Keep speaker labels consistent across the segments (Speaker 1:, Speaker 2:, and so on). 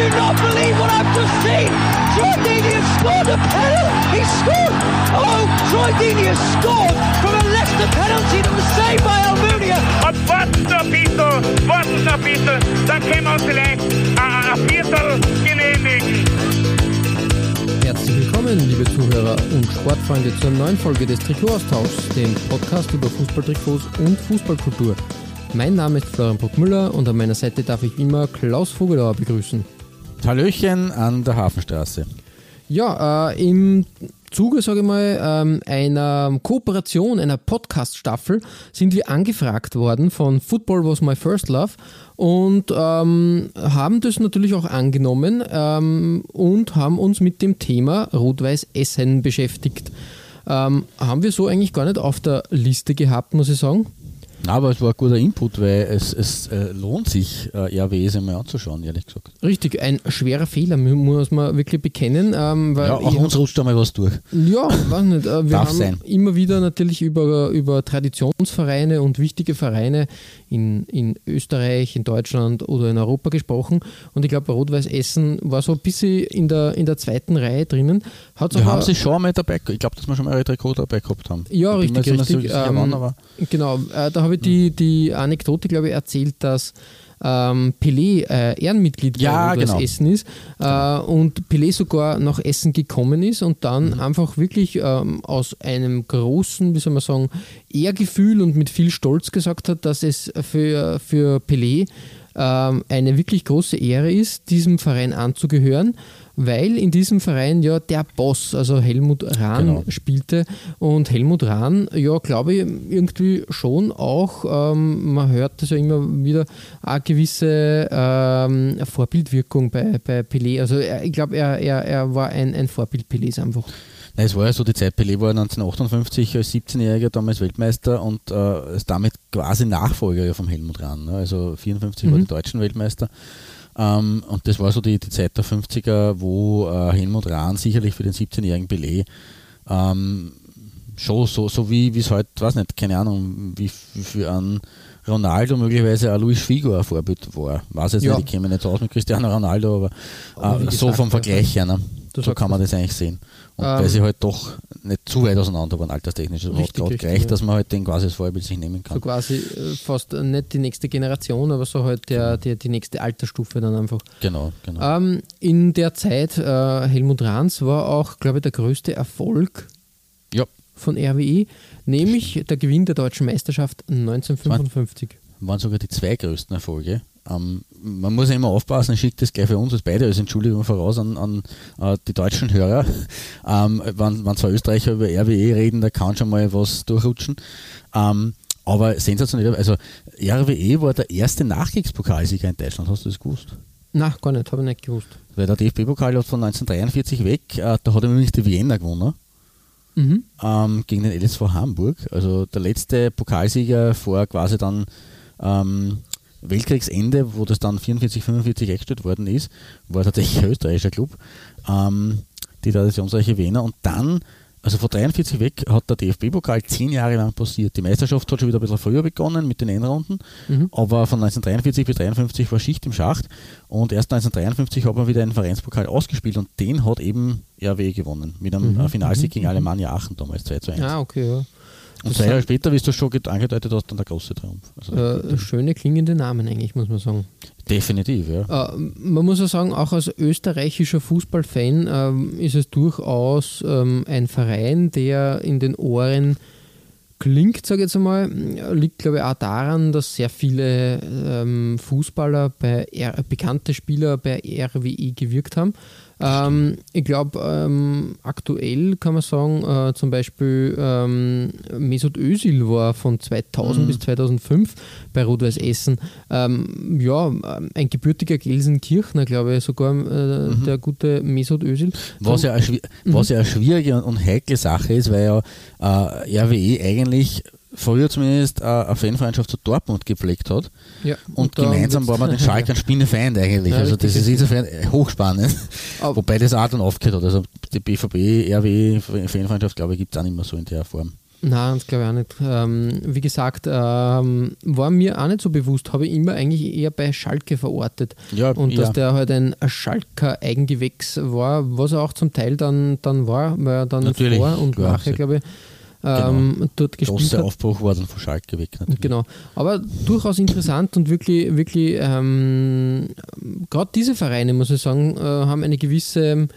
Speaker 1: Do not believe what I've just seen! Troy Deeney has scored a penalty! He scored! Oh, Troy Deeney has scored from a Leicester penalty that was saved by Almunia!
Speaker 2: Und warten noch ein bisschen, warten noch ein bisschen, dann können wir uns vielleicht ein, ein Viertel genehmigen.
Speaker 3: Herzlich willkommen, liebe Zuhörer und Sportfreunde, zur neuen Folge des Trikotaustauschs, dem Podcast über Fußballtrikots und Fußballkultur. Mein Name ist Florian Bruckmüller und an meiner Seite darf ich wie immer Klaus Vogelauer begrüßen.
Speaker 4: Hallöchen an der Hafenstraße.
Speaker 3: Ja, äh, im Zuge, sage ich mal, ähm, einer Kooperation, einer Podcast-Staffel sind wir angefragt worden von Football Was My First Love und ähm, haben das natürlich auch angenommen ähm, und haben uns mit dem Thema Rot-Weiß Essen beschäftigt. Ähm, haben wir so eigentlich gar nicht auf der Liste gehabt, muss ich sagen.
Speaker 4: Na, aber es war ein guter Input, weil es, es äh, lohnt sich, äh, RWS einmal anzuschauen, ehrlich gesagt.
Speaker 3: Richtig, ein schwerer Fehler, mu- muss man wirklich bekennen. Ähm, weil
Speaker 4: Ja, auch uns rutscht einmal was durch.
Speaker 3: Ja, weiß nicht. äh, Wir
Speaker 4: Darf
Speaker 3: haben
Speaker 4: sein.
Speaker 3: immer wieder natürlich über, über Traditionsvereine und wichtige Vereine in, in Österreich, in Deutschland oder in Europa gesprochen. Und ich glaube, Rot-Weiß Essen war so ein bisschen in der, in der zweiten Reihe drinnen. Hat's
Speaker 4: Wir haben sie schon einmal dabei gehabt. Ich glaube, dass wir schon mal ein Trikot dabei gehabt haben.
Speaker 3: Ja,
Speaker 4: Ich
Speaker 3: richtig, richtig.
Speaker 4: sicher,
Speaker 3: Ähm,
Speaker 4: wann,
Speaker 3: Genau, äh, da habe ich die, die Anekdote, glaube ich, erzählt, dass ähm, Pelé äh, Ehrenmitglied
Speaker 4: Ja, genau.
Speaker 3: Essen ist äh, und Pelé sogar nach Essen gekommen ist und dann
Speaker 4: Mhm.
Speaker 3: einfach wirklich ähm, aus einem großen, wie soll man sagen, Ehrgefühl und mit viel Stolz gesagt hat, dass es für, für Pelé ähm, eine wirklich große Ehre ist, diesem Verein anzugehören, weil in diesem Verein ja der Boss, also Helmut Rahn,
Speaker 4: Genau.
Speaker 3: spielte. Und Helmut Rahn, ja, glaube ich, irgendwie schon auch, ähm, man hört das ja immer wieder, eine gewisse ähm, Vorbildwirkung bei, bei Pelé. Also er, ich glaube, er, er, er war ein, ein Vorbild Pelés einfach.
Speaker 4: Nein, es war ja so, die Zeit, Pelé war 1958 als 17-Jähriger damals Weltmeister und äh, ist damit quasi Nachfolger vom Helmut Rahn. Ne? Also 54 war
Speaker 3: Mhm.
Speaker 4: die deutschen Weltmeister. Ähm, und das war so die, die Zeit der 50er, wo äh, Helmut Rahn sicherlich für den 17-jährigen Pelé ähm, schon so, so wie es heute, weiß nicht, keine Ahnung, wie, wie für einen Ronaldo möglicherweise ein Luis Figo ein Vorbild war. Weiß jetzt
Speaker 3: Ja.
Speaker 4: nicht, ich kenne mich nicht so aus mit Cristiano Ronaldo, aber,
Speaker 3: Aber
Speaker 4: äh, so
Speaker 3: gesagt,
Speaker 4: vom Vergleich her, ne? So kann man
Speaker 3: das
Speaker 4: eigentlich sehen. Und
Speaker 3: Ähm,
Speaker 4: weil sie halt doch nicht zu weit auseinander waren, alterstechnisch. Es hat
Speaker 3: Richtig,
Speaker 4: gerade gereicht,
Speaker 3: ja.
Speaker 4: dass man halt den quasi als Vorbild sich nehmen kann.
Speaker 3: So quasi äh, fast nicht die nächste Generation, aber so halt der, der, die nächste Altersstufe dann einfach.
Speaker 4: Genau, genau.
Speaker 3: Ähm, in der Zeit, äh, Helmut Rahns war auch, glaube ich, der größte Erfolg
Speaker 4: ja,
Speaker 3: von RWE, nämlich der Gewinn der deutschen Meisterschaft 1955.
Speaker 4: waren sogar die zwei größten Erfolge. Ähm, man muss ja immer aufpassen, ich schicke das gleich für uns als beide als Entschuldigung voraus an, an äh, die deutschen Hörer. Ähm, wenn, wenn zwei Österreicher über RWE reden, da kann schon mal was durchrutschen. Ähm, aber sensationell, also RWE war der erste Nachkriegspokalsieger in Deutschland, hast du das gewusst?
Speaker 3: Na, gar nicht, habe ich nicht gewusst.
Speaker 4: Weil der DFB-Pokal hat von 1943 weg, äh, da hat er nämlich die Vienna gewonnen.
Speaker 3: Mhm.
Speaker 4: ähm, gegen den LSV Hamburg. Also der letzte Pokalsieger vor quasi dann ähm, Weltkriegsende, wo das dann 44, 45 eingestellt worden ist, war tatsächlich ein österreichischer Club, ähm, die Traditionsreiche Wiener. Und dann, also von 43 weg, hat der DFB-Pokal zehn Jahre lang passiert. Die Meisterschaft hat schon wieder ein bisschen früher begonnen mit den Endrunden,
Speaker 3: Mhm.
Speaker 4: aber von 1943 bis 53 war Schicht im Schacht und erst 1953 hat man wieder einen Vereinspokal ausgespielt und den hat eben RW gewonnen mit einem
Speaker 3: Mhm,
Speaker 4: Finalsieg gegen Alemannia Aachen damals 2 zu 1.
Speaker 3: Ah, okay, ja.
Speaker 4: Und zwei Jahre später, wie du schon angedeutet hast, dann der große Triumph. Also
Speaker 3: Äh, schöne klingende Namen eigentlich, muss man sagen.
Speaker 4: definitiv, ja.
Speaker 3: Äh, man muss ja sagen, auch als österreichischer Fußballfan ähm, ist es durchaus ähm, ein Verein, der in den Ohren klingt, sage ich jetzt einmal, liegt glaube ich auch daran, dass sehr viele ähm, Fußballer bei R bekannte Spieler bei RWE gewirkt haben. Ähm, ich glaube, ähm, aktuell kann man sagen, äh, zum Beispiel ähm, Mesut Özil war von 2000
Speaker 4: Mhm.
Speaker 3: bis 2005 bei Rot-Weiß Essen. Ähm, ja, ein gebürtiger Gelsenkirchner, glaube ich, sogar äh, der gute Mesut Özil.
Speaker 4: Was ja, eine,
Speaker 3: Mhm.
Speaker 4: was ja eine schwierige und, und heikle Sache ist, weil ja äh, RWE eigentlich früher zumindest äh, eine Fanfreundschaft zu Dortmund gepflegt hat.
Speaker 3: Ja,
Speaker 4: Und,
Speaker 3: da
Speaker 4: gemeinsam war man den Schalkern Spinnefeind eigentlich.
Speaker 3: Ja,
Speaker 4: also das ist insofern äh, hochspannend.
Speaker 3: Aber-
Speaker 4: Wobei das auch dann aufgehört hat. Also die BVB, RWE Fanfreundschaft, glaube ich, gibt es auch nicht mehr so in der Form.
Speaker 3: Nein, das glaube ich auch nicht. Ähm, wie gesagt, ähm, war mir auch nicht so bewusst, habe ich immer eigentlich eher bei Schalke verortet.
Speaker 4: Ja,
Speaker 3: Und
Speaker 4: ja.
Speaker 3: dass der halt ein Schalker Eigengewächs war, was er auch zum Teil dann, dann war, weil er dann
Speaker 4: Natürlich,
Speaker 3: vor und nachher, glaube ich, ähm, dort gespielt
Speaker 4: Großer
Speaker 3: hat.
Speaker 4: Aufbruch war dann von Schalke weg. Natürlich.
Speaker 3: Genau. Aber durchaus interessant und wirklich, wirklich, ähm, gerade diese Vereine, muss ich sagen, äh, haben eine gewisse,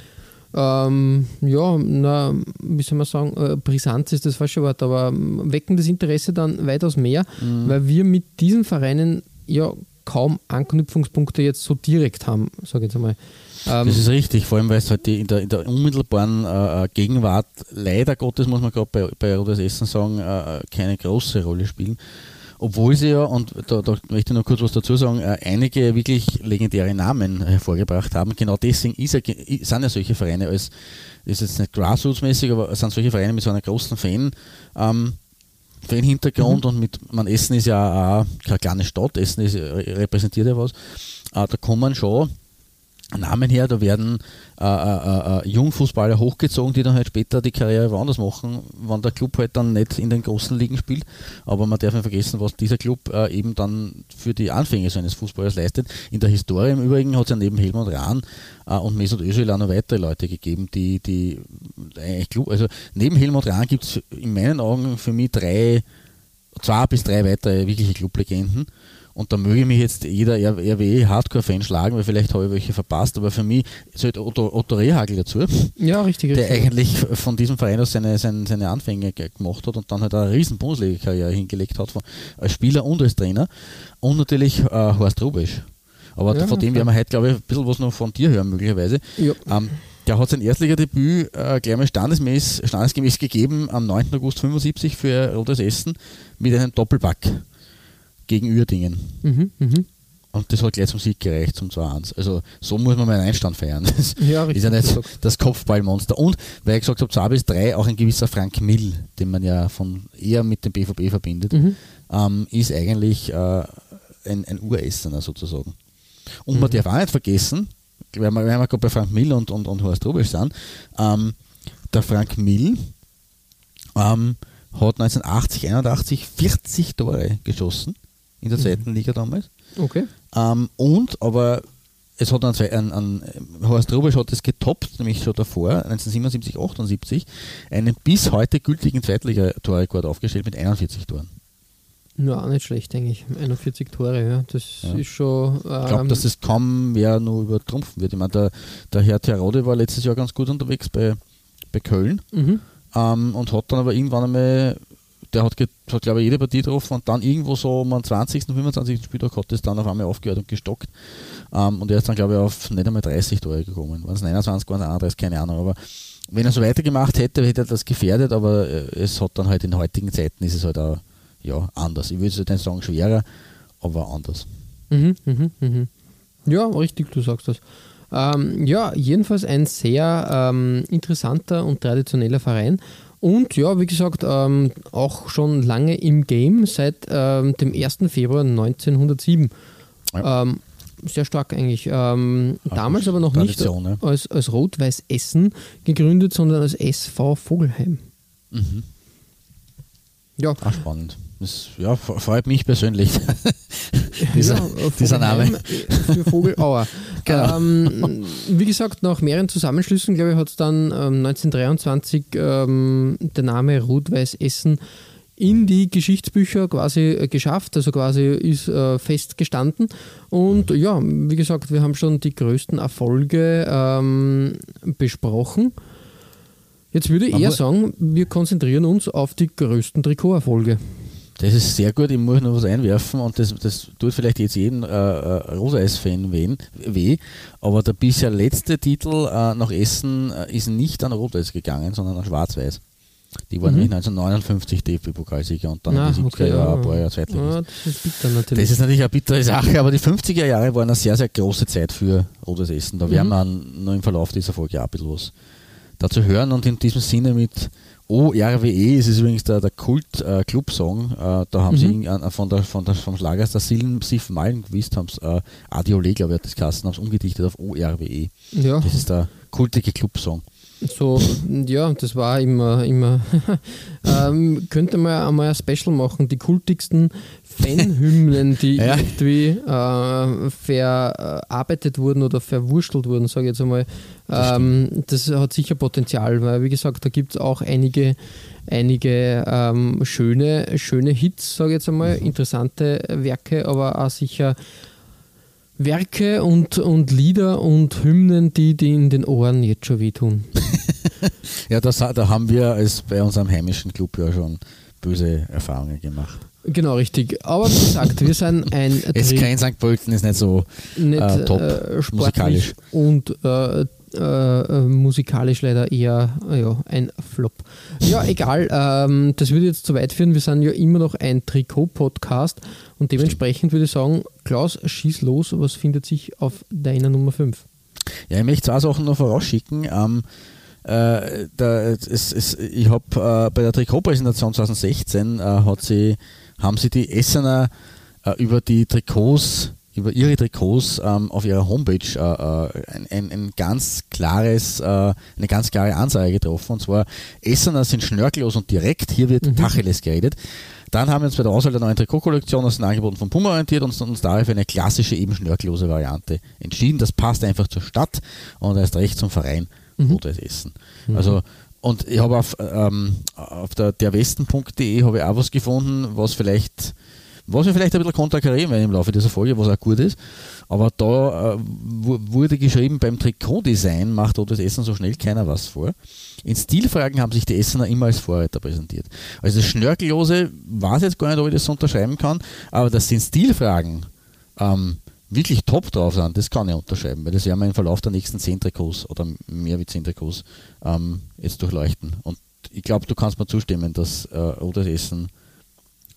Speaker 3: ähm, ja, na, wie soll man sagen, äh, Brisanz ist das falsche Wort, aber ähm, wecken das Interesse dann weitaus mehr,
Speaker 4: Mhm.
Speaker 3: weil wir mit diesen Vereinen ja kaum Anknüpfungspunkte jetzt so direkt haben, sage ich jetzt einmal. Ähm,
Speaker 4: Das ist richtig, vor allem weil es halt die in, der, in der unmittelbaren äh, äh, Gegenwart, leider Gottes muss man gerade bei, bei Rotes Essen sagen, äh, keine große Rolle spielen. Obwohl sie ja, und da, da möchte ich noch kurz was dazu sagen, äh, einige wirklich legendäre Namen hervorgebracht haben. Genau deswegen ist sind ja solche Vereine als, ist jetzt nicht Grassroots-mäßig, aber sind solche Vereine mit so einer großen Fan, ähm, Fan-Hintergrund und mit, man Essen ist ja auch keine kleine Stadt, Essen ist, äh, repräsentiert ja was. Äh, da kommen schon Namen her, da werden äh, äh, äh, Jungfußballer hochgezogen, die dann halt später die Karriere woanders machen, wenn der Club halt dann nicht in den großen Ligen spielt. Aber man darf nicht vergessen, was dieser Club äh, eben dann für die Anfänge so eines Fußballers leistet. In der Historie im Übrigen hat es ja neben Helmut Rahn äh, und Mesut Özil auch noch weitere Leute gegeben, die, die eigentlich Club, also neben Helmut Rahn gibt es in meinen Augen für mich drei, zwei bis drei weitere wirkliche Clublegenden. Und da möge mich jetzt jeder RWE Hardcore-Fan schlagen, weil vielleicht habe ich welche verpasst, aber für mich zählt Otto, Otto Rehagel dazu,
Speaker 3: ja, richtig.
Speaker 4: der
Speaker 3: richtig.
Speaker 4: eigentlich von diesem Verein aus seine, seine, seine Anfänge ge- gemacht hat und dann halt eine riesen Bundesliga-Karriere hingelegt hat, von, als Spieler und als Trainer. Und natürlich äh, Horst Rubisch. Aber
Speaker 3: Ja,
Speaker 4: von dem werden wir heute, glaube ich, ein bisschen was noch von dir hören, möglicherweise.
Speaker 3: Ja.
Speaker 4: Ähm, der hat sein Erstligadebüt äh, gleich mal standesmäß, standesgemäß gegeben am 9. August 75 für Rotes Essen mit einem Doppelpack gegen Uerdingen.
Speaker 3: Mhm, mhm.
Speaker 4: Und das hat gleich zum Sieg gereicht, zum 2-1. Also so muss man mal einen Einstand feiern. Das
Speaker 3: Ja,
Speaker 4: ist ja nicht
Speaker 3: gesagt.
Speaker 4: das Kopfballmonster. Und, weil ich gesagt habe, 2 bis 3, auch ein gewisser Frank Mill, den man ja von eher mit dem BVB verbindet,
Speaker 3: Mhm.
Speaker 4: ähm, ist eigentlich äh, ein, ein Uressener sozusagen. Und
Speaker 3: Mhm.
Speaker 4: man darf auch nicht vergessen, weil wir, wir gerade bei Frank Mill und, und, und Horst Rubisch sind, ähm, der Frank Mill ähm, hat 1980, 81 40 Tore geschossen in der zweiten Liga damals.
Speaker 3: Okay.
Speaker 4: Ähm, und, aber es hat einen, einen, einen Horst Rubisch hat es getoppt, nämlich schon davor, 1977, 78, einen bis heute gültigen Zweitliga-Torrekord aufgestellt mit 41 Toren.
Speaker 3: Ja, auch nicht schlecht, eigentlich. 41 Tore, ja. Das
Speaker 4: Ja.
Speaker 3: ist schon.
Speaker 4: Ich glaube,
Speaker 3: ähm,
Speaker 4: dass das kaum wer nur übertrumpfen wird. Ich meine, der, der Herr Terode war letztes Jahr ganz gut unterwegs bei, bei Köln
Speaker 3: mhm.
Speaker 4: ähm, und hat dann aber irgendwann einmal, der hat, hat glaube ich jede Partie getroffen und dann irgendwo so um den 20., 25. Spieltag hat das dann auf einmal aufgehört und gestockt. Ähm, und er ist dann glaube ich auf nicht einmal 30 Tore gekommen. Waren es 29, waren es 31, keine Ahnung. Aber wenn er so weitergemacht hätte, hätte er das gefährdet, aber äh, es hat dann halt in heutigen Zeiten ist es halt auch ja, anders. Ich würde jetzt nicht sagen schwerer, aber anders.
Speaker 3: Mhm, mhm, mhm. Ja, richtig, du sagst das. Ähm, ja, jedenfalls ein sehr ähm, interessanter und traditioneller Verein. Und ja, wie gesagt, ähm, auch schon lange im Game, seit ähm, dem 1. Februar 1907.
Speaker 4: Ja.
Speaker 3: Ähm, sehr stark eigentlich. Ähm, damals aber noch nicht
Speaker 4: ja.
Speaker 3: als, als Rot-Weiß Essen gegründet, sondern als SV Vogelheim.
Speaker 4: Mhm.
Speaker 3: Ja,
Speaker 4: Auch spannend. Das ja, freut mich persönlich. dieser,
Speaker 3: Ja,
Speaker 4: dieser Name.
Speaker 3: Vogelheim Für Vogelauer.
Speaker 4: Genau.
Speaker 3: ähm, wie gesagt, nach mehreren Zusammenschlüssen, glaube ich, hat es dann ähm, 1923 ähm, der Name Rot-Weiß Essen in die Geschichtsbücher quasi äh, geschafft, also quasi ist äh, festgestanden. Und ja, wie gesagt, wir haben schon die größten Erfolge ähm, besprochen. Jetzt würde ich eher sagen, wir konzentrieren uns auf die größten Trikoterfolge.
Speaker 4: Das ist sehr gut, ich muss noch was einwerfen und das, das tut vielleicht jetzt jeden äh, äh, Rosa-Eis-Fan weh, aber der bisher letzte Titel äh, nach Essen äh, ist nicht an Rot-Weiß gegangen, sondern an Schwarz-Weiß. Die waren
Speaker 3: Mhm.
Speaker 4: nämlich 1959 DFB-Pokalsieger und dann
Speaker 3: Na,
Speaker 4: in die 70er
Speaker 3: okay,
Speaker 4: Jahre
Speaker 3: ja.
Speaker 4: ein paar Jahre Zweitligist.
Speaker 3: Ja, das ist bitter natürlich.
Speaker 4: Das ist natürlich eine bittere Sache, aber die 50er Jahre waren eine sehr, sehr große Zeit für Rotes Essen. Da werden
Speaker 3: Mhm.
Speaker 4: wir noch im Verlauf dieser Folge auch ein bisschen was dazu hören und in diesem Sinne mit ORWE ist es übrigens der, der Kult-Club-Song. Äh, da haben
Speaker 3: Mhm.
Speaker 4: sie äh, von der, von der, vom Schlager der Silm Sif Malenquist, haben sie äh, Adiole, glaube ich, hat das Kassen, haben es umgedichtet auf ORWE.
Speaker 3: ja,
Speaker 4: Das ist der kultige Club-Song.
Speaker 3: So, ja, das war immer, immer. ähm, könnte man einmal ein Special machen, die kultigsten Fanhymnen, die
Speaker 4: Ja.
Speaker 3: irgendwie äh, verarbeitet wurden oder verwurstelt wurden, sage ich jetzt einmal.
Speaker 4: Das
Speaker 3: Ähm, das hat sicher Potenzial, weil wie gesagt, da gibt es auch einige, einige ähm, schöne, schöne Hits, sage ich jetzt einmal,
Speaker 4: Mhm.
Speaker 3: interessante Werke, aber auch sicher Werke und, und Lieder und Hymnen, die, die in den Ohren jetzt schon wehtun.
Speaker 4: Ja, das, da haben wir als bei unserem heimischen Club ja schon böse Erfahrungen gemacht.
Speaker 3: Genau, richtig. Aber wie gesagt, wir sind ein
Speaker 4: Es
Speaker 3: Tri-
Speaker 4: kein St. Pölten ist nicht so
Speaker 3: nicht
Speaker 4: äh, top,
Speaker 3: äh,
Speaker 4: musikalisch.
Speaker 3: und äh, äh, äh, musikalisch leider eher ja, ein Flop. Ja, egal. Ähm, das würde jetzt zu weit führen. Wir sind ja immer noch ein Trikot-Podcast und dementsprechend würde ich sagen, Klaus, schieß los. Was findet sich auf deiner Nummer 5?
Speaker 4: Ja, ich möchte zwei Sachen noch vorausschicken. Ähm, äh, da, es, es, ich habe äh, bei der Trikotpräsentation 2016 äh, hat sie, haben sie die Essener über die Trikots, über ihre Trikots ähm, auf ihrer Homepage äh, äh, ein, ein, ein ganz klares, äh, eine ganz klare Ansage getroffen. Und zwar, Essener sind schnörkellos und direkt, hier wird Tacheles geredet. Dann haben wir uns bei der Auswahl der neuen Trikotkollektion aus den Angeboten von Puma orientiert und uns dafür für eine klassische, eben schnörkellose Variante entschieden. Das passt einfach zur Stadt und erst recht zum Verein Rot-Weiß Essen. Also, und ich habe auf, ähm, auf der derwesten.de habe ich auch was gefunden, was vielleicht was wir vielleicht ein bisschen konterkarieren werden im Laufe dieser Folge, was auch gut ist. Aber da äh, wu- wurde geschrieben, beim Trikotdesign macht Rot-Weiß Essen so schnell keiner was vor. In Stilfragen haben sich die Essener immer als Vorreiter präsentiert. Also das Schnörkellose weiß jetzt gar nicht, ob ich das so unterschreiben kann, aber dass in Stilfragen ähm, wirklich top drauf sind, das kann ich unterschreiben, weil das werden wir im Verlauf der nächsten zehn Trikots oder mehr wie zehn Trikots ähm, jetzt durchleuchten. Und ich glaube, du kannst mir zustimmen, dass äh, Rot-Weiß Essen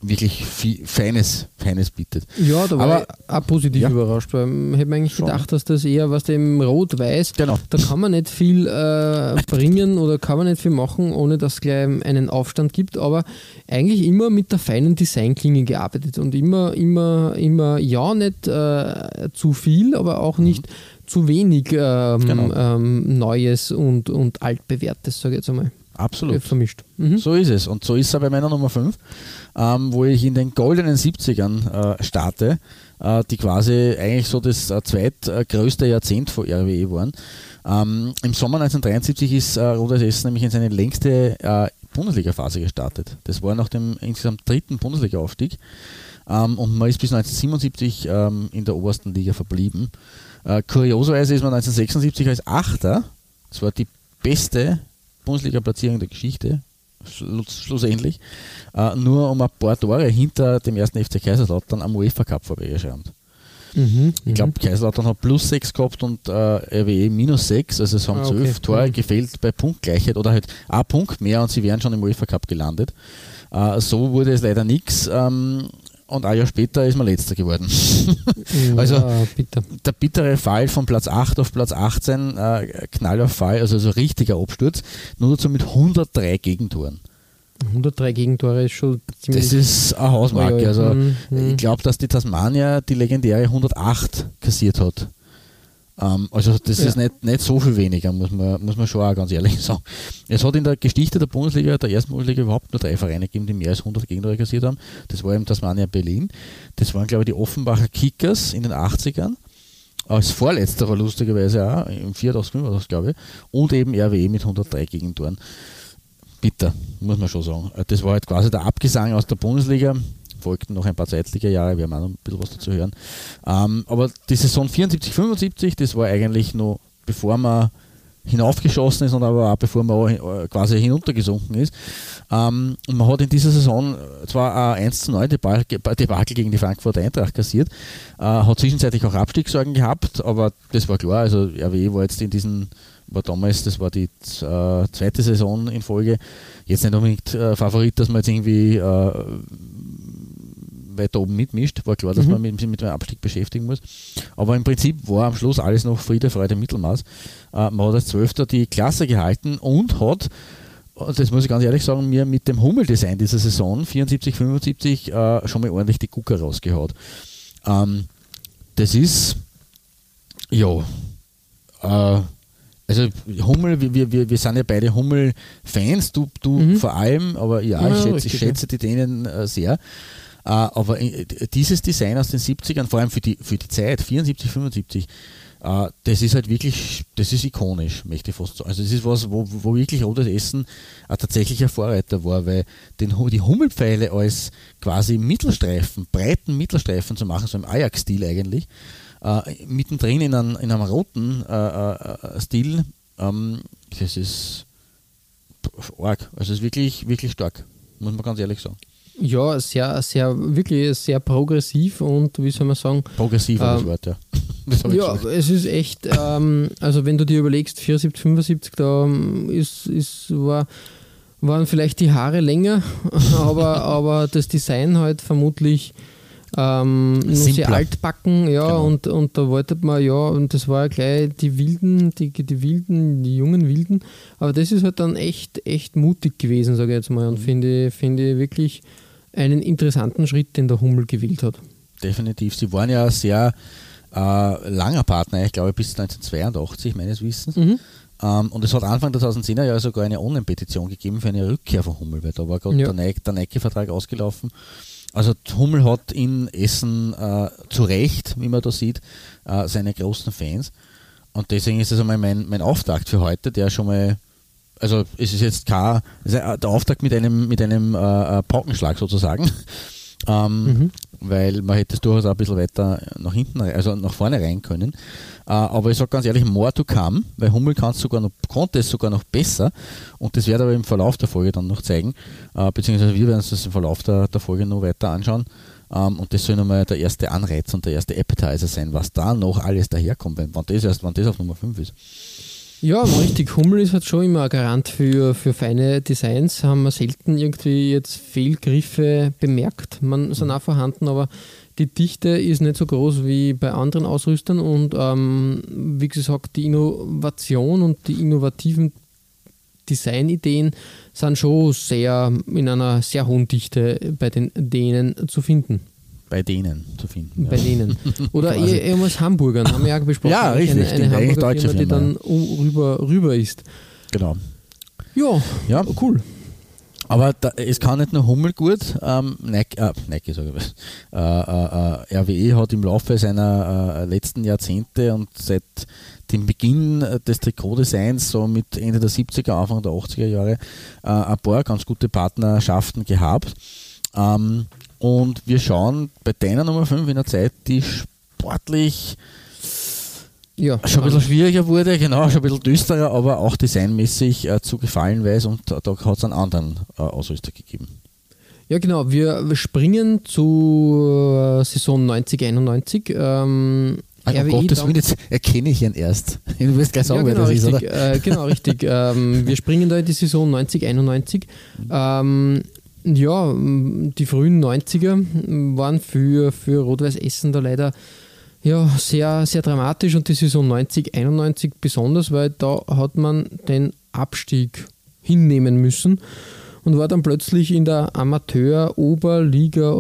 Speaker 4: wirklich viel, Feines, Feines bietet.
Speaker 3: Ja, da war
Speaker 4: Aber-
Speaker 3: ich auch positiv
Speaker 4: Ja.
Speaker 3: überrascht, weil ich hätte mir eigentlich
Speaker 4: Schon.
Speaker 3: gedacht, dass das eher was dem Rot-Weiß,
Speaker 4: Genau.
Speaker 3: da kann man nicht viel äh, bringen oder kann man nicht viel machen, ohne dass es gleich einen Aufstand gibt, aber eigentlich immer mit der feinen Designklinge gearbeitet und immer, immer, immer, ja, nicht äh, zu viel, aber auch nicht zu wenig ähm,
Speaker 4: Mhm. Genau.
Speaker 3: ähm, Neues und, und Altbewährtes, sage ich jetzt einmal.
Speaker 4: Absolut.
Speaker 3: Vermischt. Mhm.
Speaker 4: So ist es. Und so ist es bei meiner Nummer 5, ähm, wo ich in den goldenen 70ern äh, starte, äh, die quasi eigentlich so das äh, zweitgrößte Jahrzehnt von RWE waren. Ähm, Im Sommer 1973 ist äh, Rot-Weiß nämlich in seine längste äh, Bundesliga-Phase gestartet. Das war nach dem insgesamt dritten Bundesliga-Aufstieg. Ähm, und man ist bis 1977 ähm, in der obersten Liga verblieben. Äh, kurioserweise ist man 1976 als Achter, das war die beste Bundesliga-Platzierung der Geschichte, schlussendlich, äh, nur um ein paar Tore hinter dem ersten FC Kaiserslautern am UEFA Cup vorbeigeschrammt.
Speaker 3: Mhm.
Speaker 4: Ich glaube, Kaiserslautern hat plus 6 gehabt und äh, RWE minus 6, also es haben
Speaker 3: Ah,
Speaker 4: zwölf
Speaker 3: okay.
Speaker 4: Tore
Speaker 3: Mhm.
Speaker 4: gefehlt bei Punktgleichheit oder halt ein Punkt mehr und sie wären schon im UEFA Cup gelandet. Äh, so wurde es leider nichts ähm, und ein Jahr später ist man letzter geworden. Also-
Speaker 3: ja, bitte.
Speaker 4: der bittere Fall von Platz 8 auf Platz 18, äh, knaller Fall, also so richtiger Absturz, nur dazu mit 103 Gegentoren.
Speaker 3: 103 Gegentore ist schon ziemlich.
Speaker 4: Das ist eine Hausmarke. Also
Speaker 3: Mhm, mhm.
Speaker 4: ich glaube, dass die Tasmania die legendäre 108 kassiert hat. Ähm, also das
Speaker 3: Ja.
Speaker 4: ist nicht, nicht so viel weniger, muss man, muss man schon auch ganz ehrlich sagen. Es hat in der Geschichte der Bundesliga, der ersten Bundesliga überhaupt nur drei Vereine gegeben, die mehr als 100 Gegentore kassiert haben. Das war eben Tasmania Berlin. Das waren, glaube ich, die Offenbacher Kickers in den 80ern. Als vorletzterer lustigerweise auch, im 84, 85, glaube ich. Und eben RWE mit 103 Gegentoren. Bitter, muss man schon sagen. Das war halt quasi der Abgesang aus der Bundesliga. Folgten noch ein paar Zweitliga-Jahre, wir haben auch noch ein bisschen was dazu hören. Ähm, aber die Saison 74, 75, das war eigentlich noch, bevor man hinaufgeschossen ist und aber auch bevor man äh, quasi hinuntergesunken ist. Ähm, und man hat in dieser Saison zwar ein 1 zu 9 Debakel, gegen die Frankfurter Eintracht kassiert, äh, hat zwischenzeitlich auch Abstiegssorgen gehabt, aber das war klar. Also RWE war jetzt in diesen, war damals, das war die äh, zweite Saison in Folge, jetzt nicht unbedingt Favorit, dass man jetzt irgendwie weiter oben mitmischt. War klar, dass mhm. man mit, mit dem Abstieg beschäftigen muss. Aber im Prinzip war am Schluss alles noch Friede, Freude, Mittelmaß. Äh, man hat als Zwölfter die Klasse gehalten und hat das muss ich ganz ehrlich sagen, mir mit dem Hummel-Design dieser Saison 74, 75 äh, schon mal ordentlich die Gucker rausgehaut. Ähm, das ist, ja, äh, also Hummel, wir, wir, wir sind ja beide Hummel-Fans, du, du mhm. vor allem, aber ja, ja ich, schätze, richtig, ich schätze die denen äh, sehr. Äh, aber äh, dieses Design aus den 70ern, vor allem für die, für die Zeit, 74, 75, Uh, das ist halt wirklich, das ist ikonisch, möchte ich fast sagen. Also das ist was, wo, wo wirklich rotes Essen tatsächlich ein Vorreiter war, weil den, die Hummelpfeile als quasi Mittelstreifen, breiten Mittelstreifen zu machen, so im Ajax-Stil eigentlich, mittendrin in, einem, in einem roten Stil, ähm, das ist arg. Also es ist wirklich, wirklich stark, muss man ganz ehrlich sagen.
Speaker 3: Ja, sehr, sehr, wirklich sehr progressiv und wie soll man sagen.
Speaker 4: Progressiv ähm, das Wort, ja.
Speaker 3: ja, es ist echt, ähm, also wenn du dir überlegst, 74, 75, da ähm, ist, ist, war, waren vielleicht die Haare länger, aber, aber das Design halt vermutlich ähm, nur sehr altbacken, ja, genau. und, und da wollte man, ja, und das war ja gleich die Wilden, die, die Wilden, die jungen Wilden, aber das ist halt dann echt, echt mutig gewesen, sage ich jetzt mal, und mhm. finde find ich wirklich einen interessanten Schritt, den der Hummel gewählt hat.
Speaker 4: Definitiv, sie waren ja sehr äh, langer Partner, ich glaube bis 1982 meines Wissens. Mhm. Ähm, und es hat Anfang der 2010er Jahre sogar eine Online-Petition gegeben für eine Rückkehr von Hummel, weil da war gerade ja. der Nike-Vertrag ausgelaufen. Also Hummel hat in Essen äh, zu Recht, wie man da sieht, äh, seine großen Fans. Und deswegen ist das einmal mein, mein Auftakt für heute, der schon mal, also es ist jetzt kein, ist der Auftakt mit einem, mit einem äh, äh Paukenschlag sozusagen. Ähm, mhm. Weil man hätte es durchaus auch ein bisschen weiter nach hinten, also nach vorne rein können. Äh, aber ich sage ganz ehrlich, more to come, weil Hummel sogar noch, konnte es sogar noch besser. Und das werde ich aber im Verlauf der Folge dann noch zeigen. Äh, beziehungsweise wir werden uns das im Verlauf der, der Folge noch weiter anschauen. Um, ähm, und das soll nochmal der erste Anreiz und der erste Appetizer sein, was da noch alles daherkommt, wenn, wenn das erst, wenn das auf Nummer 5 ist.
Speaker 3: Ja, richtig. Hummel ist halt schon immer ein Garant für, für feine Designs. Haben wir selten irgendwie jetzt Fehlgriffe bemerkt. Man sind auch vorhanden, aber die Dichte ist nicht so groß wie bei anderen Ausrüstern und ähm, wie gesagt, die Innovation und die innovativen Designideen sind schon sehr in einer sehr hohen Dichte bei den Dänen zu finden
Speaker 4: bei denen zu finden.
Speaker 3: Bei ja. denen. Oder ehemals Hamburgern, haben wir ja besprochen.
Speaker 4: ja, richtig.
Speaker 3: Eine, eine Hamburger Firma, Firma, die dann rüber, rüber ist.
Speaker 4: Genau.
Speaker 3: Ja, ja. cool.
Speaker 4: Aber da, es kann nicht nur Hummel gut, ähm, Nike, äh, Nike sage ich, äh, äh, äh RWE hat im Laufe seiner äh, letzten Jahrzehnte und seit dem Beginn des Trikotdesigns, so mit Ende der 70er, Anfang der 80er Jahre, äh, ein paar ganz gute Partnerschaften gehabt. Ähm, und wir schauen bei deiner Nummer 5 in der Zeit, die sportlich ja, schon ein bisschen schwieriger wurde, genau, schon ein bisschen düsterer, aber auch designmäßig äh, zu gefallen weiß und da, da hat es einen anderen äh, Ausrüster gegeben.
Speaker 3: Ja, genau. Wir springen zur Saison 90-91. Ähm,
Speaker 4: oh Gott, das jetzt erkenne ich ihn erst. Du wirst gleich sagen, ja, genau, wer das
Speaker 3: richtig, ist, oder? Äh, genau, richtig. ähm, wir springen da in die Saison 90-91. Ähm, ja, die frühen 90er waren für, für Rot-Weiß Essen da leider ja, sehr, sehr dramatisch und die Saison 90, 91 besonders, weil da hat man den Abstieg hinnehmen müssen und war dann plötzlich in der Amateur-Oberliga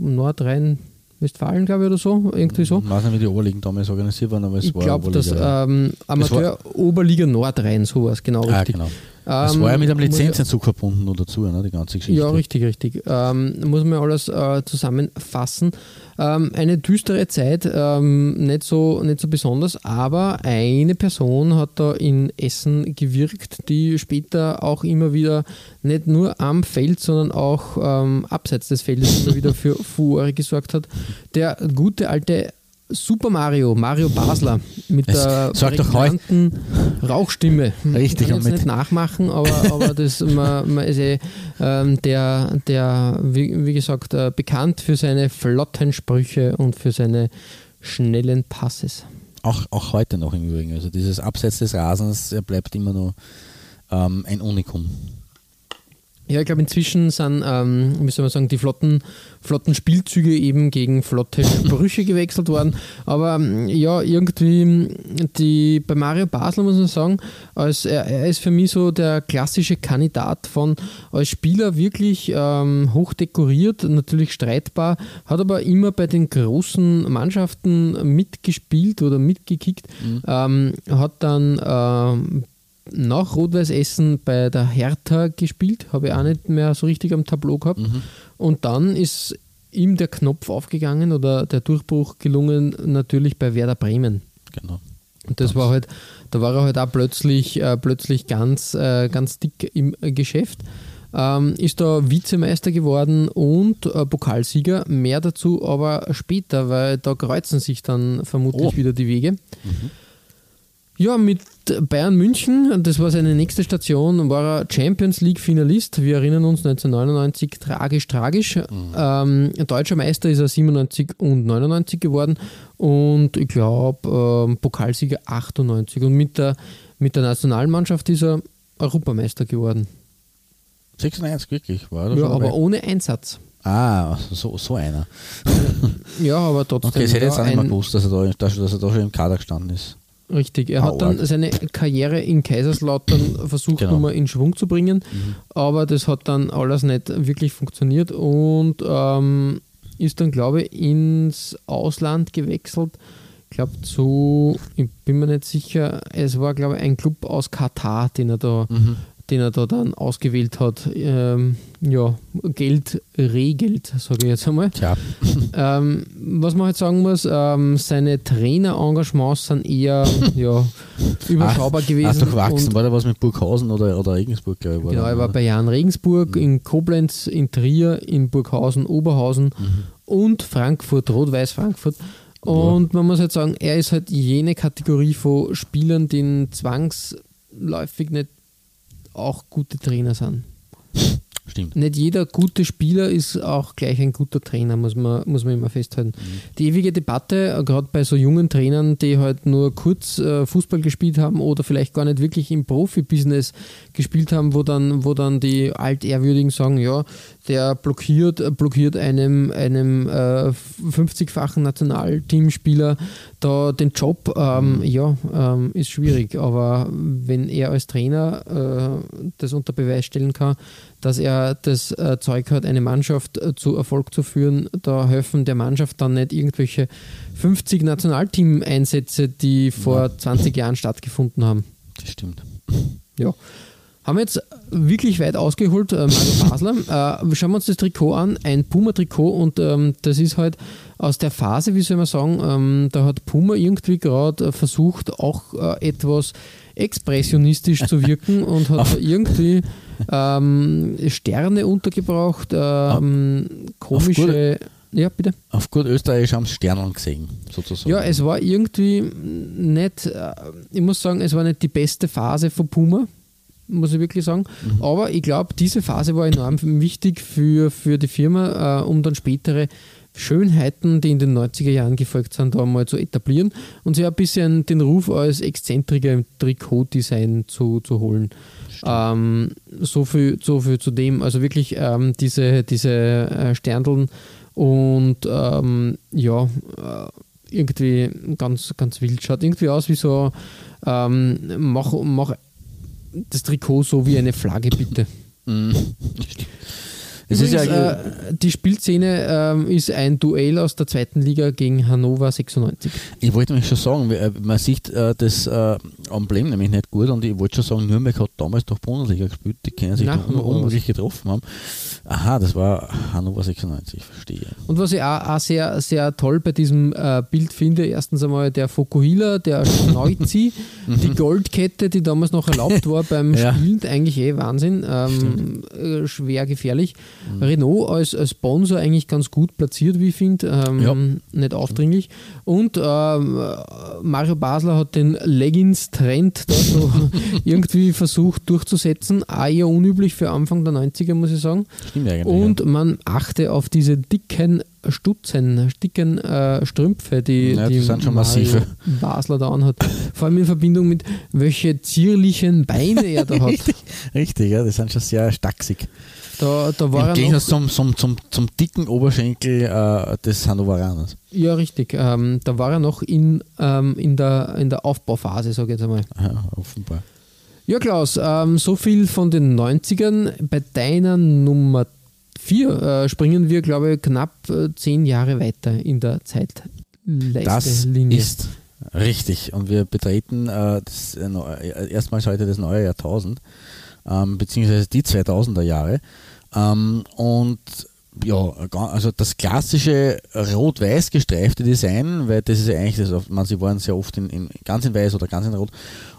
Speaker 3: Nordrhein Westfalen, glaube ich, oder so. Irgendwie so.
Speaker 4: Ich weiß nicht, wie die Oberligen damals organisiert waren, aber es
Speaker 3: ich
Speaker 4: war.
Speaker 3: Ich glaube, dass ähm, Amateur-Oberliga Nordrhein, sowas, genau
Speaker 4: ah, richtig. Genau. Das war ja mit einem ähm, Lizenzentzug verbunden nur dazu, ne, die ganze Geschichte.
Speaker 3: Ja, richtig, richtig. Ähm, muss man alles äh, zusammenfassen. Ähm, eine düstere Zeit, ähm, nicht, so, nicht so besonders, aber eine Person hat da in Essen gewirkt, die später auch immer wieder nicht nur am Feld, sondern auch ähm, abseits des Feldes immer wieder für Furore gesorgt hat. Der gute alte Super Mario, Mario Basler mit
Speaker 4: Es
Speaker 3: der prägnanten Rauchstimme.
Speaker 4: Richtig,
Speaker 3: Kann ich jetzt
Speaker 4: mit-
Speaker 3: nicht nachmachen, aber, aber das, man, man ist eh ähm, der, der wie, wie gesagt, äh, bekannt für seine flotten Sprüche und für seine schnellen Passes.
Speaker 4: Auch, auch heute noch im Übrigen. Also dieses Abseits des Rasens er bleibt immer noch ähm, ein Unikum.
Speaker 3: Ja, ich glaube, inzwischen sind, ähm, wie soll man sagen, die flotten, flotten Spielzüge eben gegen flotte Sprüche gewechselt worden. Aber ähm, ja, irgendwie die, bei Mario Basler muss man sagen, als er, er ist für mich so der klassische Kandidat von als Spieler wirklich ähm, hoch dekoriert, natürlich streitbar, hat aber immer bei den großen Mannschaften mitgespielt oder mitgekickt, ähm, hat dann ähm, nach Rot-Weiß Essen bei der Hertha gespielt, habe ich auch nicht mehr so richtig am Tableau gehabt. Und dann ist ihm der Knopf aufgegangen oder der Durchbruch gelungen, natürlich bei Werder Bremen.
Speaker 4: Genau.
Speaker 3: Und das war halt, da war er halt auch plötzlich, äh, plötzlich ganz, äh, ganz dick im äh, Geschäft. Ähm, ist da Vizemeister geworden und äh, Pokalsieger. Mehr dazu aber später, weil da kreuzen sich dann vermutlich
Speaker 4: Oh.
Speaker 3: wieder die Wege. Ja, mit Bayern München, das war seine nächste Station, war er Champions League Finalist. Wir erinnern uns 1999, tragisch, tragisch. Ähm, deutscher Meister ist er 97 und 99 geworden und ich glaube ähm, Pokalsieger 98 und mit der, mit der Nationalmannschaft ist er Europameister geworden.
Speaker 4: 96 wirklich, war er
Speaker 3: Ja,
Speaker 4: schon dabei?
Speaker 3: aber ohne Einsatz.
Speaker 4: Ah, so, so einer.
Speaker 3: Ja, aber trotzdem.
Speaker 4: Okay, ich hätte jetzt auch nicht
Speaker 3: ein-
Speaker 4: gewusst, dass er, da, dass er da schon im Kader gestanden ist.
Speaker 3: Richtig, er hat dann seine Karriere in Kaiserslautern versucht,
Speaker 4: Genau.
Speaker 3: nochmal in Schwung zu bringen, aber das hat dann alles nicht wirklich funktioniert und ähm, ist dann, glaube ich, ins Ausland gewechselt. Ich glaube, zu, ich bin mir nicht sicher, es war, glaube ich, ein Club aus Katar, den er da, den er da dann ausgewählt hat. Ähm, ja, Geld regelt, sage ich jetzt einmal.
Speaker 4: Tja,
Speaker 3: Ähm, was man halt sagen muss, ähm, seine Trainerengagements sind eher ja, überschaubar
Speaker 4: Ach,
Speaker 3: gewesen.
Speaker 4: Hast doch gewachsen.
Speaker 3: und,
Speaker 4: War da was mit Burghausen oder, oder Regensburg, glaube ich? War
Speaker 3: genau, er war bei Jan Regensburg, in Koblenz, in Trier, in Burghausen, Oberhausen und Frankfurt, Rot-Weiß Frankfurt. Und man muss halt sagen, er ist halt jene Kategorie von Spielern, die zwangsläufig nicht auch gute Trainer sind.
Speaker 4: Stimmt.
Speaker 3: Nicht jeder gute Spieler ist auch gleich ein guter Trainer, muss man, muss man immer festhalten. Die ewige Debatte, äh, gerade bei so jungen Trainern, die halt nur kurz äh, Fußball gespielt haben oder vielleicht gar nicht wirklich im Profibusiness gespielt haben, wo dann, wo dann die Altehrwürdigen sagen, ja, der blockiert, blockiert einem, einem äh, 50-fachen Nationalteamspieler da den Job, ähm, ja, ähm, ist schwierig. Aber wenn er als Trainer äh, das unter Beweis stellen kann, dass er das äh, Zeug hat, eine Mannschaft äh, zu Erfolg zu führen, da helfen der Mannschaft dann nicht irgendwelche 50 Nationalteam-Einsätze, die vor 20 Jahren stattgefunden haben.
Speaker 4: Das stimmt.
Speaker 3: Ja. Haben wir jetzt wirklich weit ausgeholt, äh, Mario Basler. Äh, schauen wir uns das Trikot an, ein Puma-Trikot und ähm, das ist halt aus der Phase, wie soll man sagen, ähm, da hat Puma irgendwie gerade äh, versucht, auch äh, etwas expressionistisch zu wirken und hat irgendwie ähm, Sterne untergebracht, ähm, komische. Ja, bitte.
Speaker 4: Auf gut Österreich haben sie Sternen gesehen, sozusagen.
Speaker 3: Ja, es war irgendwie nicht, äh, ich muss sagen, es war nicht die beste Phase von Puma, muss ich wirklich sagen. Aber ich glaube, diese Phase war enorm wichtig für, für die Firma, äh, um dann spätere Schönheiten, die in den 90er Jahren gefolgt sind, da mal zu etablieren und sich ein bisschen den Ruf als Exzentriker im Trikotdesign zu, zu holen. Ähm, so, viel, so viel zu dem. Also wirklich ähm, diese, diese äh, Sterndeln und ähm, ja, äh, irgendwie ganz, ganz wild. Schaut irgendwie aus wie so, ähm, mach, mach das Trikot so wie eine Flagge, bitte.
Speaker 4: Ist ja
Speaker 3: Übrigens, äh, die Spielszene ähm, ist ein Duell aus der zweiten Liga gegen Hannover 96.
Speaker 4: Ich wollte nämlich schon sagen, äh, man sieht äh, das äh, Emblem nämlich nicht gut und ich wollte schon sagen, Nürnberg hat damals doch Bundesliga gespielt, die können sich
Speaker 3: warum?
Speaker 4: unmöglich getroffen haben. Aha, das war Hannover 96, verstehe.
Speaker 3: Und was ich auch, auch sehr, sehr toll bei diesem äh, Bild finde, erstens einmal der Fokuhila, der Schneuzi, die Goldkette, die damals noch erlaubt war beim
Speaker 4: Ja.
Speaker 3: Spielen, eigentlich eh Wahnsinn, ähm, äh, schwer gefährlich. Mhm. Renault als, als Sponsor eigentlich ganz gut platziert, wie ich finde, ähm, ja. nicht aufdringlich. Und ähm, Mario Basler hat den Leggings-Trend da so irgendwie versucht durchzusetzen. Auch eher unüblich für Anfang der 90er, muss ich sagen. Stimmt eigentlich. Und man achte auf diese dicken Stutzen, dicken äh, Strümpfe, die,
Speaker 4: ja,
Speaker 3: die
Speaker 4: sind schon massive.
Speaker 3: Basler da anhat. Vor allem in Verbindung mit welche zierlichen Beine er da hat.
Speaker 4: richtig, richtig, ja, die sind schon sehr stachsig.
Speaker 3: Da, da war
Speaker 4: Im Gegensatz zum, zum, zum, zum, dicken Oberschenkel äh, des Hannoveraners.
Speaker 3: Ja, richtig. Ähm, da war er noch in, ähm, in, der, in der Aufbauphase, sage ich jetzt einmal.
Speaker 4: Ja, offenbar.
Speaker 3: Ja, Klaus, ähm, so viel von den 90ern. Bei deiner Nummer 4 äh, springen wir, glaube ich, knapp äh, zehn Jahre weiter in der Zeitleiste.
Speaker 4: Das ist richtig. Und wir betreten äh, das, äh, erstmals heute das neue Jahrtausend ähm, beziehungsweise die 2000er Jahre. Ähm, und ja, also das klassische rot-weiß gestreifte Design, weil das ist ja eigentlich, das, man, sie waren sehr oft in, in, ganz in weiß oder ganz in rot,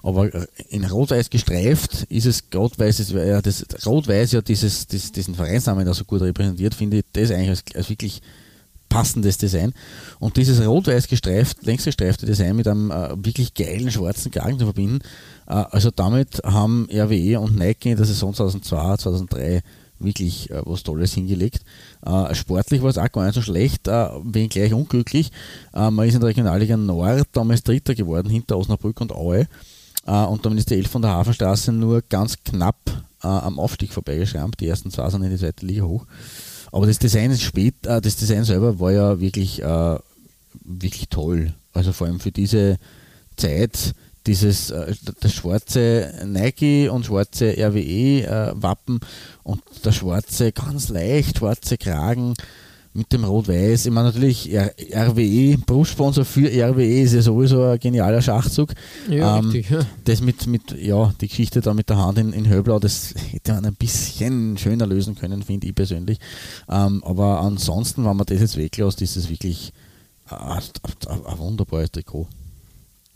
Speaker 4: aber in rot-weiß gestreift ist es rot-weiß, ja, das rot-weiß ja dieses, dieses, diesen Vereinsnamen da so gut repräsentiert, finde ich das eigentlich als, als wirklich passendes Design. Und dieses rot-weiß gestreift, längst gestreifte Design mit einem äh, wirklich geilen schwarzen Kragen zu verbinden, äh, also damit haben RWE und Nike in der Saison 2002, 2003 wirklich äh, was Tolles hingelegt. Äh, sportlich war es auch gar nicht so schlecht, äh, gleich unglücklich. Äh, man ist in der Regionalliga Nord damals Dritter geworden, hinter Osnabrück und Aue. Äh, und damit ist die Elf von der Hafenstraße nur ganz knapp äh, am Aufstieg vorbeigeschrammt. Die ersten zwei sind in die zweite Liga hoch. Aber das Design ist spät, das Design selber war ja wirklich, wirklich toll. Also vor allem für diese Zeit dieses äh, das schwarze Nike und schwarze RWE äh, Wappen und der schwarze ganz leicht schwarze Kragen mit dem Rot-Weiß. Ich meine natürlich RWE, Brustsponsor für RWE ist ja sowieso ein genialer Schachzug.
Speaker 3: Ja, ähm, richtig, ja.
Speaker 4: Das mit, mit, ja, die Geschichte da mit der Hand in, in Höblau, das hätte man ein bisschen schöner lösen können, finde ich persönlich. Ähm, aber ansonsten, wenn man das jetzt weglässt, ist es wirklich ein, ein wunderbares Trikot.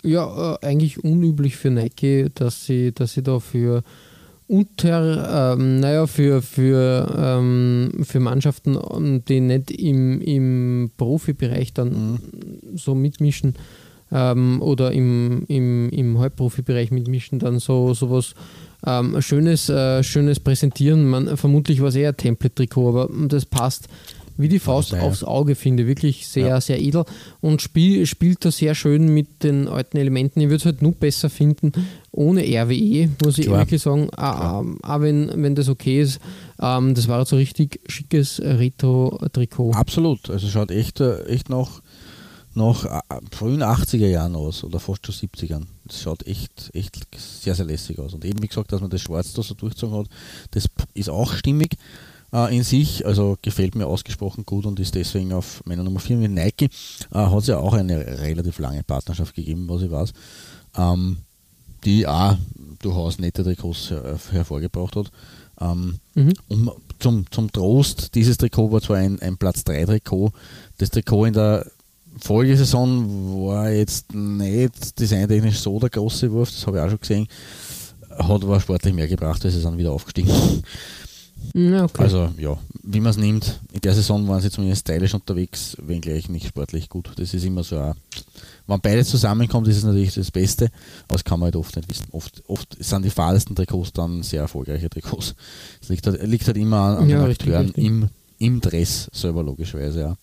Speaker 3: Ja, äh, eigentlich unüblich für Nike, dass sie, dass sie da für unter, ähm, naja, für, für, ähm, für Mannschaften, ähm, die nicht im, im Profibereich dann mhm. so mitmischen ähm, oder im, im, im Halbprofibereich mitmischen, dann so sowas ähm, Schönes, äh, Schönes präsentieren. Man, vermutlich war es eher ein Template-Trikot, aber das passt wie die Faust ja, aufs Auge finde. Wirklich sehr, ja. sehr edel und spiel, spielt da sehr schön mit den alten Elementen. Ich würde es halt nur besser finden ohne RWE, muss ich Klar. wirklich sagen. Auch, auch wenn, wenn das okay ist. Ähm, das war so richtig schickes Retro-Trikot.
Speaker 4: Absolut. Also schaut echt, äh, echt noch nach äh, frühen 80er Jahren aus oder fast schon 70ern. Das schaut echt, echt sehr, sehr lässig aus. Und eben wie gesagt, dass man das Schwarz da so durchgezogen hat, das ist auch stimmig äh, in sich, also gefällt mir ausgesprochen gut und ist deswegen auf meiner Nummer 4 mit Nike. Äh, hat es ja auch eine relativ lange Partnerschaft gegeben, was ich weiß, ähm, die auch durchaus nette Trikots her hervorgebracht hat. Ähm, mhm. um, zum, zum Trost, dieses Trikot war zwar ein, ein Platz 3 Trikot, das Trikot in der Folgesaison war jetzt nicht designtechnisch so der große Wurf, das habe ich auch schon gesehen, hat aber sportlich mehr gebracht, weil sie sind wieder aufgestiegen.
Speaker 3: Okay.
Speaker 4: Also ja, wie man es nimmt. In der Saison waren sie zumindest stylisch unterwegs, wenngleich nicht sportlich gut. Das ist immer so ein, wenn beides zusammenkommt, ist es natürlich das Beste, aber das kann man halt oft nicht wissen. Oft, oft sind die fadesten Trikots dann sehr erfolgreiche Trikots. Es liegt halt, liegt halt immer an, an ja, den Akteuren richtig. Im, im Dress selber logischerweise, ja.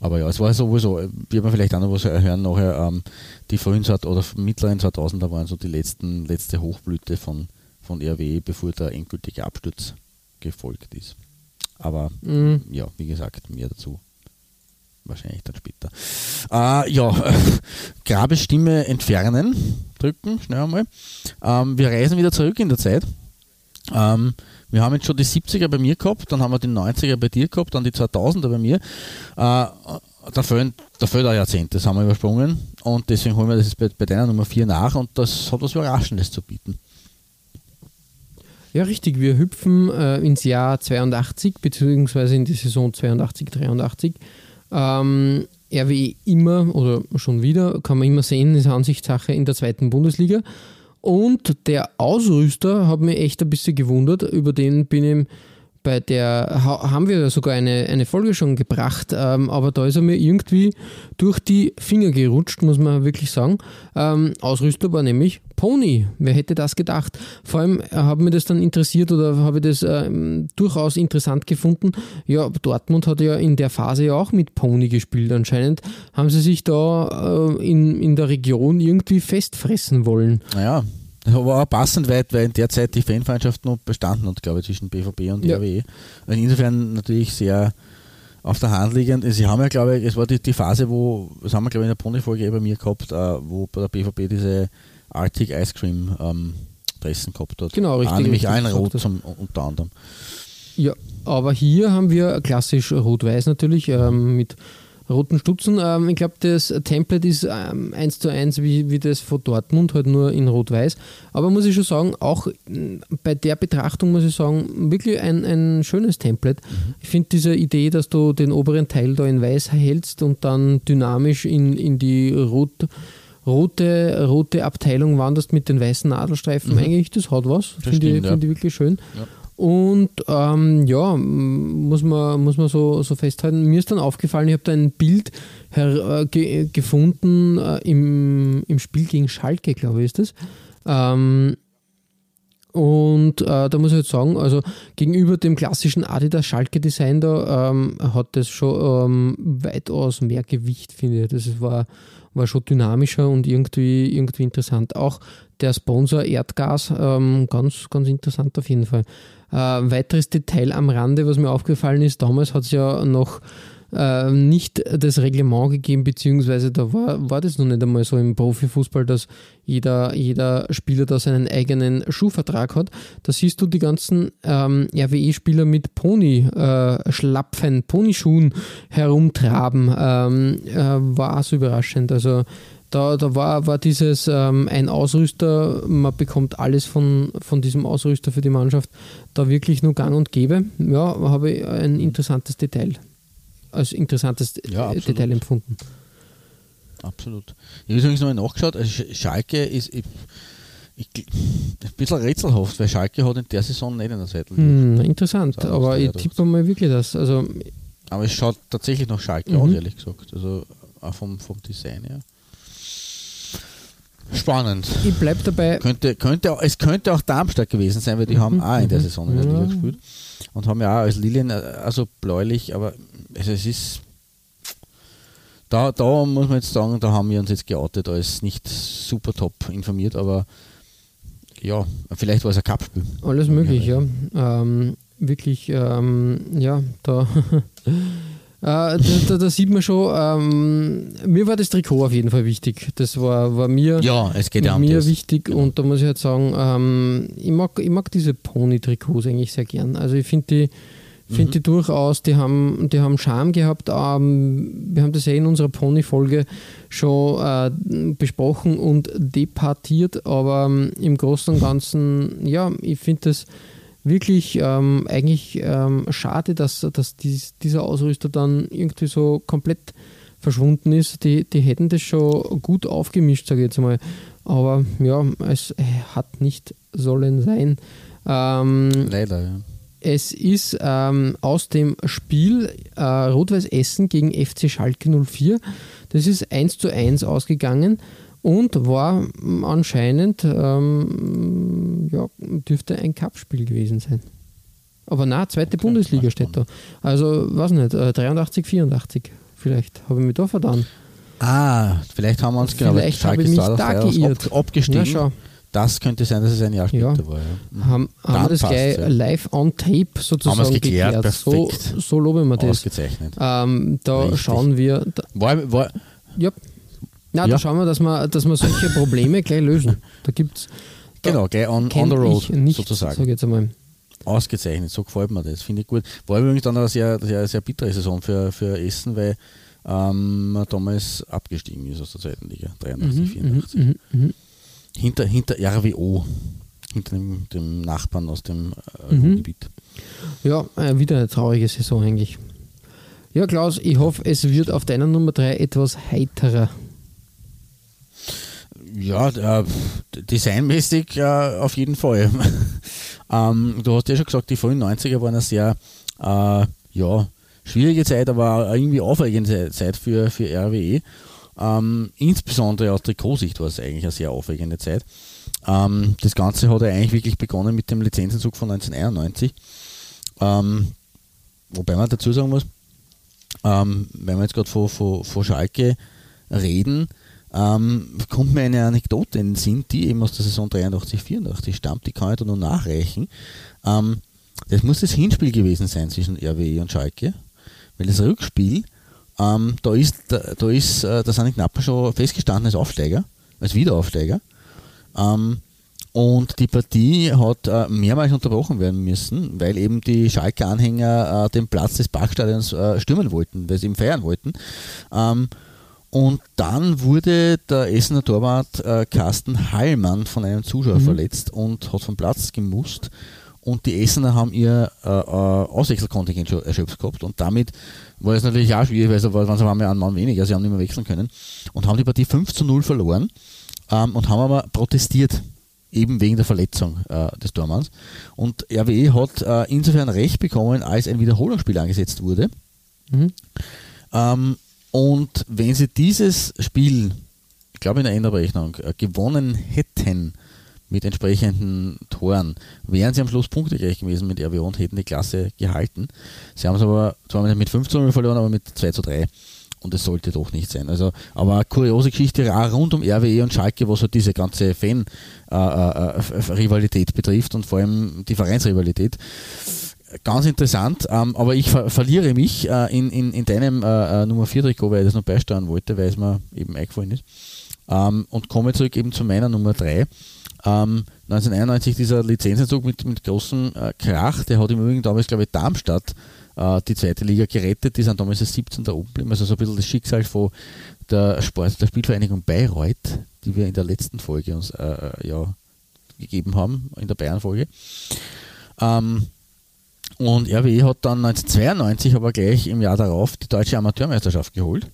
Speaker 4: Aber ja, es war sowieso, wird man vielleicht auch noch was hören nachher, ähm, die frühen oder mittleren 2000er waren so die letzten, letzte Hochblüte von, von RWE, bevor der endgültige Absturz gefolgt ist. Aber mhm. ja, wie gesagt, mehr dazu wahrscheinlich dann später. Äh, ja, Grabestimme entfernen, drücken, schnell einmal. Ähm, wir reisen wieder zurück in der Zeit. Ähm, wir haben jetzt schon die 70er bei mir gehabt, dann haben wir die 90er bei dir gehabt, dann die 2000er bei mir. Äh, da fehlen, da fehlt ein Jahrzehnt, das haben wir übersprungen und deswegen holen wir das bei, bei deiner Nummer 4 nach und das hat was Überraschendes zu bieten.
Speaker 3: Ja, richtig. Wir hüpfen äh, ins Jahr 82, beziehungsweise in die Saison 82, 83. Ähm, RWE immer oder schon wieder, kann man immer sehen, ist Ansichtssache in der zweiten Bundesliga. Und der Ausrüster hat mich echt ein bisschen gewundert, über den bin ich bei der ha haben wir sogar eine, eine Folge schon gebracht, ähm, aber da ist er mir irgendwie durch die Finger gerutscht, muss man wirklich sagen. Ähm, Ausrüster war nämlich Pony. Wer hätte das gedacht? Vor allem äh, hat mir das dann interessiert oder habe ich das ähm, durchaus interessant gefunden. Ja, Dortmund hat ja in der Phase ja auch mit Pony gespielt. Anscheinend haben sie sich da äh, in, in der Region irgendwie festfressen wollen.
Speaker 4: Naja, war auch passend weit, weil in der Zeit die Fanfeindschaft noch bestanden hat, glaube ich, zwischen BVB und
Speaker 3: Ja.
Speaker 4: RWE. Also insofern natürlich sehr auf der Hand liegend. Sie haben ja, glaube ich, es war die, die Phase, wo, das haben wir, glaube ich, in der Pony-Folge eh bei mir gehabt, äh, wo bei der BVB diese Arctic Ice Cream ähm, Dressen gehabt hat.
Speaker 3: Genau, richtig,
Speaker 4: Ah, nämlich
Speaker 3: richtig,
Speaker 4: ein
Speaker 3: gesagt
Speaker 4: Rot zum, unter anderem.
Speaker 3: Ja, aber hier haben wir klassisch rot-weiß natürlich ähm, mit roten Stutzen. Ähm, ich glaube, das Template ist ähm, eins zu eins wie, wie das von Dortmund, halt nur in rot-weiß. Aber muss ich schon sagen, auch mh, bei der Betrachtung muss ich sagen, wirklich ein, ein schönes Template. Ich finde diese Idee, dass du den oberen Teil da in weiß hältst und dann dynamisch in, in die rot, rote, rote Abteilung wanderst mit den weißen Nadelstreifen, eigentlich, das hat was. Finde ich, find ich wirklich schön.
Speaker 4: Ja.
Speaker 3: Und ähm, ja, muss man, muss man so, so festhalten. Mir ist dann aufgefallen, ich habe da ein Bild her, äh, ge, gefunden äh, im, im Spiel gegen Schalke, glaube ich, ist das. Ähm, und äh, da muss ich jetzt sagen, also gegenüber dem klassischen Adidas Schalke Design da ähm, hat das schon ähm, weitaus mehr Gewicht, finde ich. Das war, war schon dynamischer und irgendwie, irgendwie interessant. Auch der Sponsor Erdgas, ähm, ganz, ganz interessant auf jeden Fall. Äh, weiteres Detail am Rande, was mir aufgefallen ist, damals hat es ja noch äh, nicht das Reglement gegeben, beziehungsweise da war, war das noch nicht einmal so im Profifußball, dass jeder, jeder Spieler da seinen eigenen Schuhvertrag hat. Da siehst du die ganzen ähm, RWE-Spieler mit Pony-Schlapfen, Ponyschuhen herumtraben. Ähm, äh, war auch so überraschend. Also da, da war, war dieses ähm, ein Ausrüster, man bekommt alles von, von diesem Ausrüster für die Mannschaft, da wirklich nur gang und gäbe. Ja, habe ich ein interessantes Detail. Als interessantes
Speaker 4: Ja.
Speaker 3: Detail empfunden.
Speaker 4: Absolut. Ich habe übrigens noch nachgeschaut, also Sch- Schalke ist ich, ich, ein bisschen rätselhaft, weil Schalke hat in der Saison nicht in der Seite.
Speaker 3: Hm, interessant, aber ich tippe mal wirklich das. Also
Speaker 4: Aber es schaut tatsächlich nach Schalke
Speaker 3: Mhm.
Speaker 4: aus, ehrlich gesagt. Also auch vom, vom Design her. Spannend.
Speaker 3: ich bleibe dabei,
Speaker 4: Könnte, könnte, es könnte auch Darmstadt gewesen sein, weil die haben auch in der Saison in der Liga
Speaker 3: Ja.
Speaker 4: gespielt. Und haben ja auch als Lilien, äh, also bläulich, aber also es ist. Da, da muss man jetzt sagen, da haben wir uns jetzt geoutet als nicht super top informiert, aber ja, vielleicht war es ein Cup-Spiel.
Speaker 3: alles möglich, ja. Ähm, wirklich, ähm, ja, da, da, da, da sieht man schon, ähm, mir war das Trikot auf jeden Fall wichtig. Das war, war mir,
Speaker 4: Ja, es geht ja um
Speaker 3: mir
Speaker 4: das.
Speaker 3: wichtig
Speaker 4: Genau.
Speaker 3: und da muss ich halt sagen, ähm, ich, mag, ich mag diese Pony-Trikots eigentlich sehr gern. Also ich finde die, find
Speaker 4: Mhm.
Speaker 3: die durchaus, die haben, die haben Charme gehabt. Ähm, wir haben das ja in unserer Pony-Folge schon äh, besprochen und departiert, aber ähm, im Großen und Ganzen, ja, ich finde das wirklich ähm, eigentlich ähm, schade, dass, dass dies, dieser Ausrüster dann irgendwie so komplett verschwunden ist. Die, die hätten das schon gut aufgemischt, sage ich jetzt mal. Aber ja, es hat nicht sollen sein. Ähm,
Speaker 4: Leider, ja.
Speaker 3: es ist ähm, aus dem Spiel äh, Rot-Weiß Essen gegen FC Schalke 04. Das ist 1 zu 1 ausgegangen und war anscheinend, ähm, ja, dürfte ein Cup-Spiel gewesen sein. Aber na, zweite Bundesliga steht da. Also, weiß nicht, äh, 83, 84 vielleicht. Habe ich mich da verdammt.
Speaker 4: Ah, vielleicht haben wir uns genau,
Speaker 3: Vielleicht habe ich mich da geirrt.
Speaker 4: Ab, abgestiegen.
Speaker 3: Na schau,
Speaker 4: Das könnte sein, dass es ein Jahr später
Speaker 3: Ja.
Speaker 4: war. Ja.
Speaker 3: haben, haben wir das gleich
Speaker 4: ja.
Speaker 3: live on tape sozusagen
Speaker 4: Haben wir's geklärt,
Speaker 3: So, so loben wir das.
Speaker 4: Ausgezeichnet.
Speaker 3: Ähm, da
Speaker 4: Richtig.
Speaker 3: schauen wir, da,
Speaker 4: War, war,
Speaker 3: ja, na,
Speaker 4: Ja.
Speaker 3: da schauen wir, dass wir, dass wir solche Probleme gleich lösen. Da gibt es
Speaker 4: genau, gleich on, on the road
Speaker 3: ich nicht,
Speaker 4: sozusagen.
Speaker 3: sag jetzt einmal.
Speaker 4: Ausgezeichnet, so gefällt mir das, finde ich gut. War übrigens dann eine sehr, sehr, sehr bittere Saison für, für Essen, weil ähm, man damals abgestiegen ist aus der zweiten Liga, 83, 84.
Speaker 3: Mhm, mhm.
Speaker 4: Hinter, hinter RWO, hinter dem, dem Nachbarn aus dem äh,
Speaker 3: Mhm.
Speaker 4: Gebiet.
Speaker 3: Ja, äh, wieder eine traurige Saison eigentlich. Ja, Klaus, ich hoffe, es wird auf deiner Nummer 3 etwas heiterer.
Speaker 4: Ja, äh, designmäßig äh, auf jeden Fall. Ähm, du hast ja schon gesagt, die frühen 90er waren eine sehr äh, ja, schwierige Zeit, aber irgendwie aufregende Zeit für, für RWE. Ähm, insbesondere aus Trikotsicht war es eigentlich eine sehr aufregende Zeit. Ähm, das Ganze hat ja eigentlich wirklich begonnen mit dem Lizenzentzug von 1991. Ähm, wobei man dazu sagen muss, ähm, wenn wir jetzt gerade von, von Schalke reden, ähm, kommt mir eine Anekdote in den Sinn, die eben aus der Saison 83, 84 stammt, die kann ich da noch nachreichen. Ähm, das muss das Hinspiel gewesen sein zwischen RWE und Schalke, weil das Rückspiel, ähm, da ist, da, da ist äh, der Sani Knapper schon festgestanden als Aufsteiger, als Wiederaufsteiger. Ähm, und die Partie hat äh, mehrmals unterbrochen werden müssen, weil eben die Schalke-Anhänger äh, den Platz des Parkstadions äh, stürmen wollten, weil sie ihm feiern wollten. Und dann wurde der Essener Torwart äh, Carsten Hallmann von einem Zuschauer mhm. verletzt und hat vom Platz gemusst. Und die Essener haben ihr äh, äh, Auswechselkontingent erschöpft gehabt. Und damit war es natürlich auch schwierig, weil sie waren waren einen Mann weniger, sie haben nicht mehr wechseln können. Und haben die Partie 5 zu 0 verloren ähm, und haben aber protestiert eben wegen der Verletzung äh, des Tormanns. Und RWE hat äh, insofern recht bekommen, als ein Wiederholungsspiel angesetzt wurde. Mhm. Ähm, und wenn sie dieses Spiel, ich glaube in der Endabrechnung, äh, gewonnen hätten mit entsprechenden Toren, wären sie am Schluss punktegleich gewesen mit RWO und hätten die Klasse gehalten. Sie haben es aber zwar mit 15 0 verloren, aber mit 2 zu 3 und es sollte doch nicht sein. Also, aber kuriose Geschichte rund um RWE und Schalke, was halt diese ganze Fan-Rivalität äh, äh, betrifft und vor allem die Vereinsrivalität ganz interessant, ähm, aber ich ver verliere mich äh, in, in, in deinem äh, äh Nummer 4 Trikot, weil ich das noch beisteuern wollte, weil es mir eben eingefallen ist. Ähm, und komme zurück eben zu meiner Nummer 3. Ähm, 1991 dieser Lizenzentzug mit, mit großem äh, Krach, der hat im Übrigen damals, glaube ich, Darmstadt äh, die zweite Liga gerettet. Die sind damals als 17. da oben geblieben. Also so ein bisschen das Schicksal von der Sport, der Spielvereinigung Bayreuth, die wir in der letzten Folge uns äh, ja, gegeben haben, in der Bayern-Folge. Ähm, und RWE hat dann 1992 aber gleich im Jahr darauf die deutsche Amateurmeisterschaft geholt.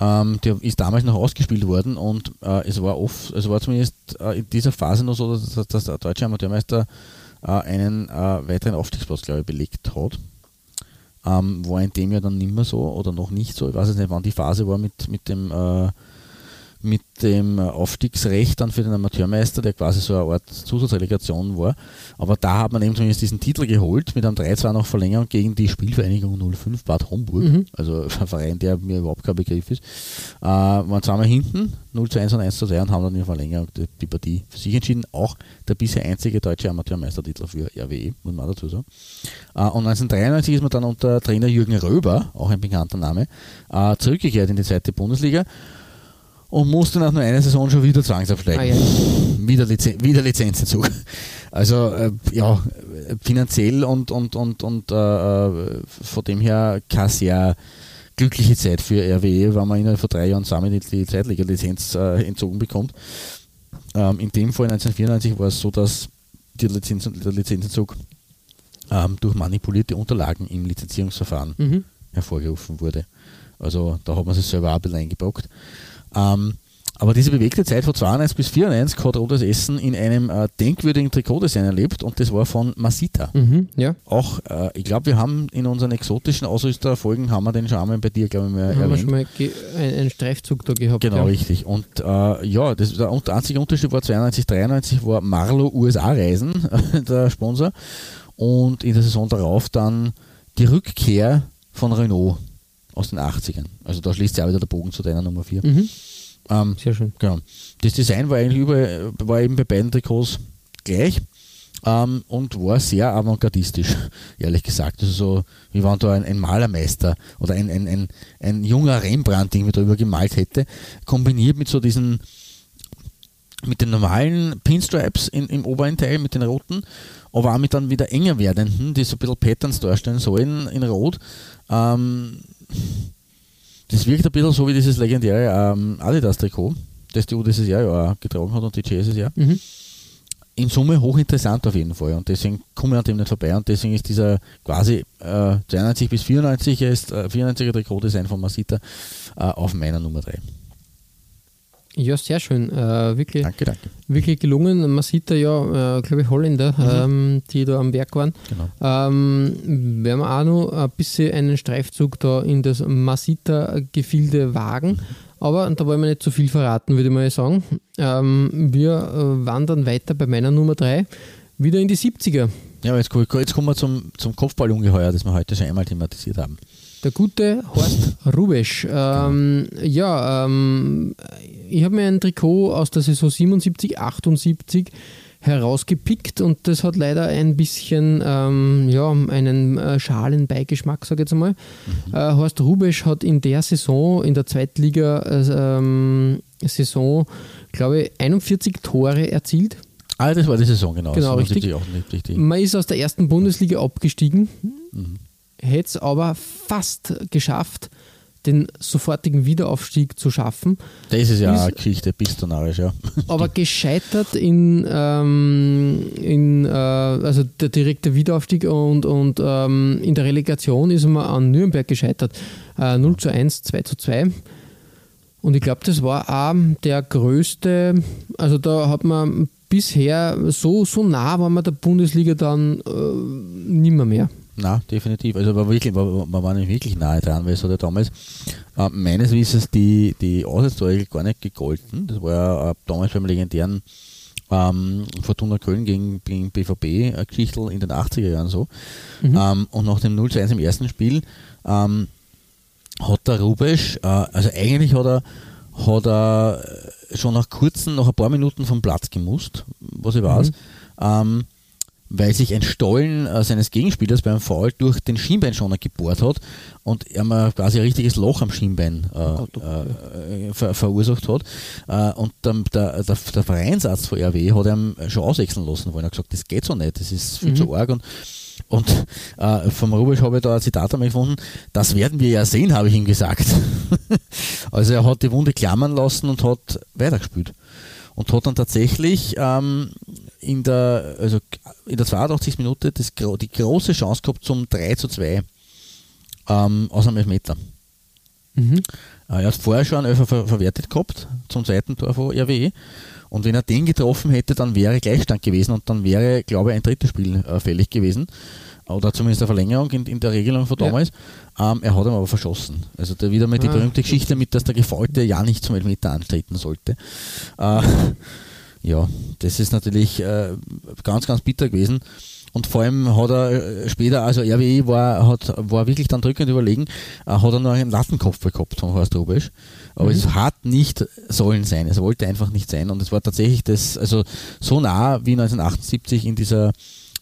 Speaker 4: Ähm, die ist damals noch ausgespielt worden und äh, es war oft, also war zumindest äh, in dieser Phase noch so, dass, dass der deutsche Amateurmeister äh, einen äh, weiteren Aufstiegsplatz, glaube ich, belegt hat. Ähm, war in dem Jahr dann nicht mehr so oder noch nicht so. Ich weiß nicht, wann die Phase war mit, mit dem äh, mit dem Aufstiegsrecht dann für den Amateurmeister, der quasi so eine Art Zusatzrelegation war. Aber da hat man eben zumindest diesen Titel geholt, mit einem 3-2 noch Verlängerung gegen die Spielvereinigung 05 Bad Homburg, mhm. also ein Verein, der mir überhaupt kein Begriff ist. Äh, waren zweimal hinten, 0 zu 1 und 1 zu 2 und haben dann in Verlängerung die, die, Partie für sich entschieden. Auch der bisher einzige deutsche Amateurmeistertitel für RWE, muss man dazu sagen. Äh, und 1993 ist man dann unter Trainer Jürgen Röber, auch ein bekannter Name, äh, zurückgekehrt in die zweite Bundesliga und musste nach nur einer Saison schon wieder zwangsabsteigen. Ah, ja. wieder, Lizen wieder Lizenzzug. Also äh, ja, finanziell und, und, und, und äh, äh von dem her keine sehr glückliche Zeit für RWE, weil man innerhalb von drei Jahren zusammen die, die Zweitliga-Lizenz äh, entzogen bekommt. Ähm, in dem Fall 1994 war es so, dass die Lizenz, der Lizenzzug ähm, durch manipulierte Unterlagen im Lizenzierungsverfahren mhm. hervorgerufen wurde. Also da hat man sich selber auch ein bisschen eingebrockt. Ähm, aber diese bewegte Zeit von 92 bis 94 hat Rotes Essen in einem äh, denkwürdigen Trikotdesign erlebt und das war von Masita.
Speaker 3: Mhm, ja.
Speaker 4: Auch, äh, ich glaube, wir haben in unseren exotischen Ausrüsterfolgen, haben wir den schon einmal bei dir, glaube ich, mal
Speaker 3: haben erwähnt. wir schon mal einen Streifzug da gehabt.
Speaker 4: Genau, ja. richtig. Und äh, ja, das, der einzige Unterschied war 92, 93 war Marlo USA-Reisen, der Sponsor. Und in der Saison darauf dann die Rückkehr von Renault aus den 80ern. Also da schließt sich auch wieder der Bogen zu deiner Nummer 4. Mhm.
Speaker 3: Ähm, Sehr schön.
Speaker 4: Genau. Das Design war eigentlich über, war eben bei beiden Trikots gleich ähm, und war sehr avantgardistisch, ehrlich gesagt. Also so, wie wenn da ein, ein Malermeister oder ein, ein, ein, ein junger Rembrandt irgendwie drüber gemalt hätte, kombiniert mit so diesen mit den normalen Pinstripes in, im oberen Teil, mit den roten, aber auch mit dann wieder enger werdenden, die so ein bisschen Patterns darstellen sollen in Rot. Ähm, das wirkt ein bisschen so wie dieses legendäre ähm, Adidas-Trikot, das die U dieses Jahr ja auch getragen hat und die Jay dieses Jahr. Mhm. In Summe hochinteressant auf jeden Fall und deswegen komme ich an dem nicht vorbei und deswegen ist dieser quasi äh, 92 bis 94 ist äh, 94er Trikot-Design von Masita äh, auf meiner Nummer 3.
Speaker 3: Ja, sehr schön. Äh, wirklich,
Speaker 4: Danke, danke.
Speaker 3: wirklich gelungen. Man sieht da ja, äh, glaube ich, Holländer, ähm, die da am Werk waren.
Speaker 4: Genau.
Speaker 3: Ähm, werden wir auch noch ein bisschen einen Streifzug da in das Masita-Gefilde wagen. Aber da wollen wir nicht zu viel verraten, würde ich mal sagen. Ähm, wir äh, wandern weiter bei meiner Nummer 3 wieder in die 70er.
Speaker 4: Ja, aber jetzt, kommen- jetzt kommen wir zum, zum Kopfballungeheuer, das wir heute schon einmal thematisiert haben.
Speaker 3: Der gute Horst Rubesch. Ähm, ja, ähm, ich habe mir ein Trikot aus der Saison 77, 78 herausgepickt und das hat leider ein bisschen ähm, ja, einen äh, schalen Beigeschmack, sage ich jetzt einmal. Äh, Horst Rubesch hat in der Saison, in der Zweitliga äh, ähm, glaube ich, 41 Tore erzielt.
Speaker 4: Ah, das war die Saison, genau.
Speaker 3: Genau,
Speaker 4: 77,
Speaker 3: richtig.
Speaker 4: 78, die-
Speaker 3: Man ist aus der ersten Bundesliga abgestiegen, hätte es aber fast geschafft, den sofortigen Wiederaufstieg zu schaffen,
Speaker 4: Das ist ja
Speaker 3: Ist-
Speaker 4: eine Geschichte, pistonarisch, ja.
Speaker 3: aber gescheitert in, ähm, in äh, also der direkte Wiederaufstieg und, und ähm, in der Relegation ist man an Nürnberg gescheitert. Äh, 0 zu 1, 2 zu 2. Und ich glaube, das war auch der größte, also da hat man bisher so, so nah war man der Bundesliga dann äh, nimmer mehr.
Speaker 4: Na, definitiv. Also war wirklich, war, man war nicht wirklich nahe dran, weil es hat ja damals äh, meines Wissens die, die Auswärtsregel gar nicht gegolten. Das war ja äh, damals beim legendären ähm, Fortuna Köln gegen, gegen BVB äh, in den 80er Jahren so. Ähm, und nach dem 0 zu 1 im ersten Spiel ähm, hat der Rubesch, äh, also eigentlich hat er, hat er äh, schon nach kurzen, nach ein paar Minuten vom Platz gemusst, was ich weiß, ähm, weil sich ein Stollen äh, seines Gegenspielers beim Foul durch den Schienbeinschoner gebohrt hat und er mal quasi ein richtiges Loch am Schienbein äh, äh, ver verursacht hat. Äh, und der, der, der, Vereinsarzt von RW hat ihm schon auswechseln lassen wollen. Er hat gesagt, das geht so nicht, das ist viel zu arg. Und, und äh, vom Rubisch habe ich da ein Zitat einmal gefunden, das werden wir ja sehen, habe ich ihm gesagt. also er hat die Wunde klammern lassen und hat weitergespielt. Und hat dann tatsächlich ähm, in, der, also in der 82. Minute das, die große Chance gehabt zum 3 zu 2 ähm, aus einem Elfmeter.
Speaker 3: Mhm.
Speaker 4: Äh, Er hat vorher schon einen Elfer ver verwertet gehabt zum zweiten Tor von RWE. Und wenn er den getroffen hätte, dann wäre Gleichstand gewesen und dann wäre, glaube ich, ein drittes Spiel äh, fällig gewesen. Oder zumindest eine Verlängerung in, in der Regelung von
Speaker 3: Ja.
Speaker 4: damals. Ähm, er hat ihn aber verschossen. Also da wieder mal die
Speaker 3: Ah.
Speaker 4: berühmte Geschichte mit, dass der Gefaulte ja nicht zum Elfmeter antreten sollte. Äh, ja, das ist natürlich äh, ganz, ganz bitter gewesen. Und vor allem hat er äh, später, also RWE war, hat, war wirklich dann drückend überlegen, äh, hat er nur einen Lattenkopf gehabt von Horst Rubesch. Aber es hat nicht sollen sein. Es wollte einfach nicht sein. Und es war tatsächlich das, also so nah wie 1978 in dieser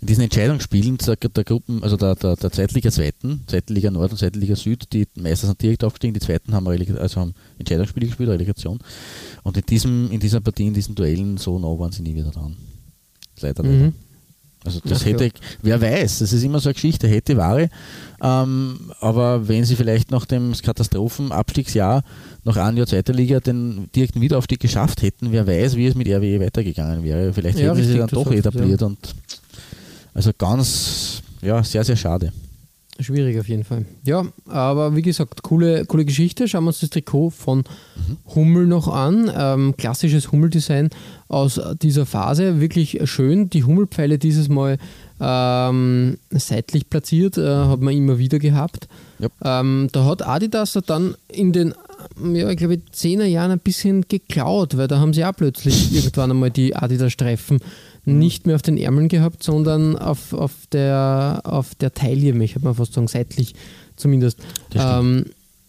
Speaker 4: in diesen Entscheidungsspielen der, der Gruppen, also der, der, der Zweitliga Zweiten, Zweitliga Nord und Zweitliga Süd, die Meister sind direkt aufgestiegen, die Zweiten haben, Relega- also haben Entscheidungsspiele gespielt, Relegation. Und in, diesem, in dieser Partie, in diesen Duellen, so nah waren sie nie wieder dran. Leider, leider.
Speaker 3: Mhm.
Speaker 4: Also das
Speaker 3: Ach
Speaker 4: hätte,
Speaker 3: ja.
Speaker 4: wer weiß, das ist immer so eine Geschichte, hätte, Ware. Ähm, aber wenn sie vielleicht nach dem Katastrophenabstiegsjahr nach einem Jahr zweiter Liga den direkten Wiederaufstieg geschafft hätten, wer weiß, wie es mit RWE weitergegangen wäre. Vielleicht
Speaker 3: Ja,
Speaker 4: hätten sie
Speaker 3: richtig,
Speaker 4: dann
Speaker 3: du
Speaker 4: doch etabliert und also ganz, ja, sehr, sehr schade.
Speaker 3: Schwierig auf jeden Fall. Ja, aber wie gesagt, coole, coole Geschichte. Schauen wir uns das Trikot von Hummel noch an. Ähm, klassisches Hummeldesign aus dieser Phase. Wirklich schön. Die Hummelpfeile dieses Mal ähm, seitlich platziert, äh, hat man immer wieder gehabt.
Speaker 4: Ja.
Speaker 3: Ähm, da hat Adidas dann in den, ja, ich glaube, 10er Jahren ein bisschen geklaut, weil da haben sie auch plötzlich irgendwann einmal die Adidas-Streifen nicht mehr auf den Ärmeln gehabt, sondern auf, auf, der, auf der Taille, ich habe mal fast sagen, seitlich zumindest.
Speaker 4: Das
Speaker 3: Ähm,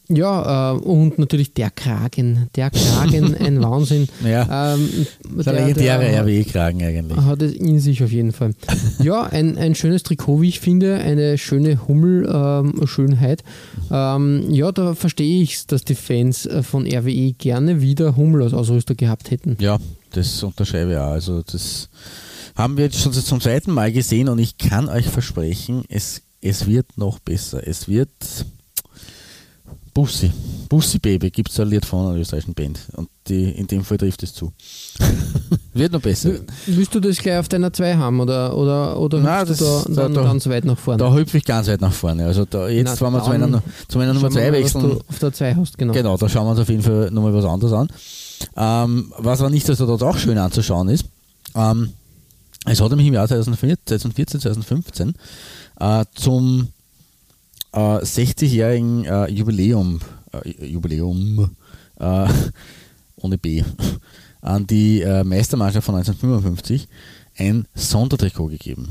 Speaker 3: ja, äh, und natürlich der Kragen. Der Kragen, ein Wahnsinn.
Speaker 4: Ja.
Speaker 3: Ähm,
Speaker 4: Der legendäre RWE-Kragen eigentlich.
Speaker 3: hat es in sich auf jeden Fall. Ja, ein, ein schönes Trikot, wie ich finde, eine schöne Hummel-Schönheit. Ähm, ja, da verstehe ich es, dass die Fans äh, von RWE gerne wieder Hummel als Ausrüster gehabt hätten.
Speaker 4: Ja, das unterschreibe ich auch. Also das haben wir jetzt schon zum zweiten Mal gesehen und ich kann euch versprechen, es, es wird noch besser. Es wird Bussi. Bussi Baby gibt es ein Lied von einer österreichischen Band und die, in dem Fall trifft es zu. wird noch besser.
Speaker 3: Willst du das gleich auf deiner 2 haben oder, oder, oder
Speaker 4: Nein, das-
Speaker 3: da,
Speaker 4: da-
Speaker 3: dann
Speaker 4: da-
Speaker 3: ganz weit nach vorne?
Speaker 4: Da hüpfe ich ganz weit nach vorne. Also da, jetzt,
Speaker 3: Na,
Speaker 4: wenn wir zu meiner, zu meiner Nummer
Speaker 3: Schauen wir
Speaker 4: 2
Speaker 3: mal, was
Speaker 4: wechseln,
Speaker 3: du auf der 2 hast, genau.
Speaker 4: Genau, da schauen wir uns auf jeden Fall nochmal was anderes an. Ähm, was aber nicht dass dort auch schön anzuschauen ist. Ähm, es hat nämlich im Jahr 2014, 2015 äh, zum äh, 60-jährigen äh, Jubiläum, äh, Jubiläum äh, ohne B, an die äh, Meistermannschaft von 1955 ein Sondertrikot gegeben.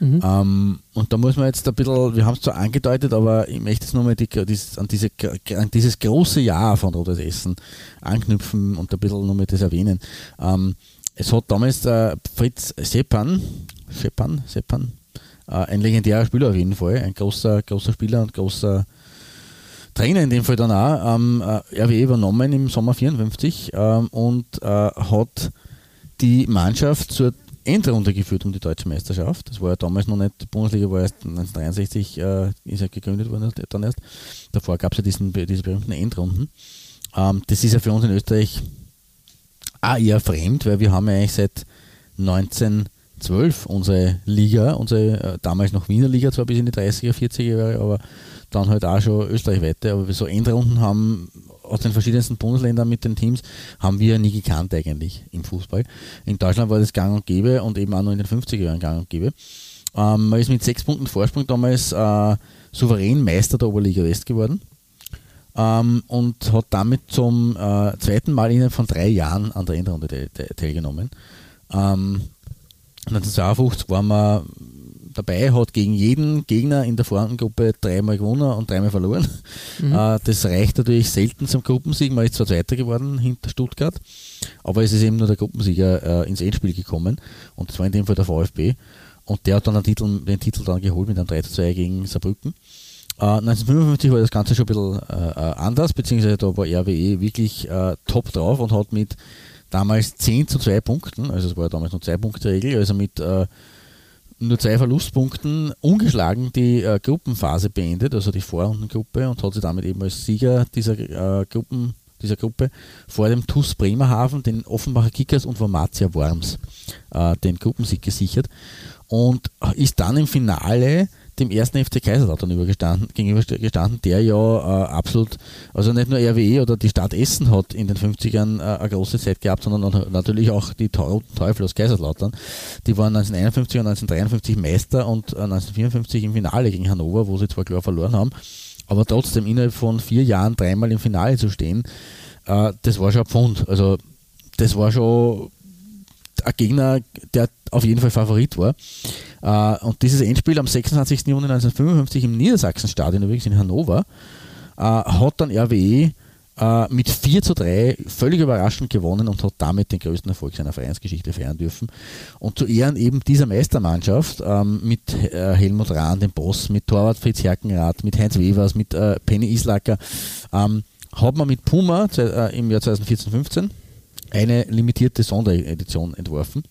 Speaker 4: Mhm. Ähm, und da muss man jetzt ein bisschen, wir haben es zwar angedeutet, aber ich möchte jetzt nochmal die, dieses, an, diese, an dieses große Jahr von Rotes Essen anknüpfen und ein bisschen nochmal das erwähnen. Ähm, es hat damals äh, Fritz Seppan, Seppan, Seppan, äh, ein legendärer Spieler auf jeden Fall, ein großer, großer Spieler und großer Trainer in dem Fall dann auch, ähm, äh, RWE übernommen im Sommer 54 ähm, und äh, hat die Mannschaft zur Endrunde geführt um die deutsche Meisterschaft. Das war ja damals noch nicht, die Bundesliga war erst 1963 äh, ist ja gegründet worden dann erst. Davor gab es ja diesen, diese berühmten Endrunden. Ähm, das ist ja für uns in Österreich auch eher fremd, weil wir haben ja eigentlich seit 1912 unsere Liga, unsere äh, damals noch Wiener Liga, zwar bis in die 30er, 40er Jahre, aber dann halt auch schon österreichweite. Aber wir so Endrunden haben aus den verschiedensten Bundesländern mit den Teams, haben wir nie gekannt eigentlich im Fußball. In Deutschland war das gang und gäbe und eben auch noch in den 50er Jahren gang und gäbe. Ähm, man ist mit sechs Punkten Vorsprung damals äh, souverän Meister der Oberliga West geworden ähm, und hat damit zum äh, zweiten Mal innerhalb von drei Jahren an der Endrunde te te teilgenommen. Ähm, 1952 waren wir dabei, hat gegen jeden Gegner in der Vorhandengruppe dreimal gewonnen und dreimal verloren. Mhm. Äh, das reicht natürlich selten zum Gruppensieg. Man ist zwar Zweiter geworden hinter Stuttgart, aber es ist eben nur der Gruppensieger äh, ins Endspiel gekommen und das war in dem Fall der VfB. Und der hat dann den Titel, den Titel dann geholt mit einem 3 2 gegen Saarbrücken. Uh, äh, 1955 war das Ganze schon ein bisschen uh, anders, beziehungsweise da war RWE wirklich uh, top drauf und hat mit damals 10 zu 2 Punkten, also es war ja damals noch 2 Punkte Regel, also mit nur zwei Verlustpunkten ungeschlagen die Gruppenphase beendet, also die Vorrundengruppe und hat sich damit eben als Sieger dieser Gruppen dieser Gruppe vor dem TuS Bremerhaven, den Offenbacher Kickers und Wormatia Worms den Gruppensieg gesichert und ist dann im Finale dem ersten FC Kaiserslautern gegenübergestanden, der ja äh, absolut, also nicht nur RWE oder die Stadt Essen hat in den 50ern äh, eine große Zeit gehabt, sondern natürlich auch die Teufel aus Kaiserslautern. Die waren 1951 und 1953 Meister und äh, 1954 im Finale gegen Hannover, wo sie zwar klar verloren haben, aber trotzdem innerhalb von vier Jahren dreimal im Finale zu stehen, äh, das war schon ein Pfund. Also das war schon ein Gegner, der auf jeden Fall Favorit war. Äh, und dieses Endspiel am 26. Juni 1955 im Niedersachsenstadion, übrigens in Hannover, äh, hat dann RWE äh, mit 4 zu 3 völlig überraschend gewonnen und hat damit den größten Erfolg seiner Vereinsgeschichte feiern dürfen. Und zu Ehren eben dieser Meistermannschaft ähm, mit Helmut Rahn, dem Boss, mit Torwart Fritz Herkenrath, mit Heinz Wevers, mit Penny Islacker, ähm, hat man mit Puma im Jahr 2014-15 eine limitierte Sonderedition entworfen.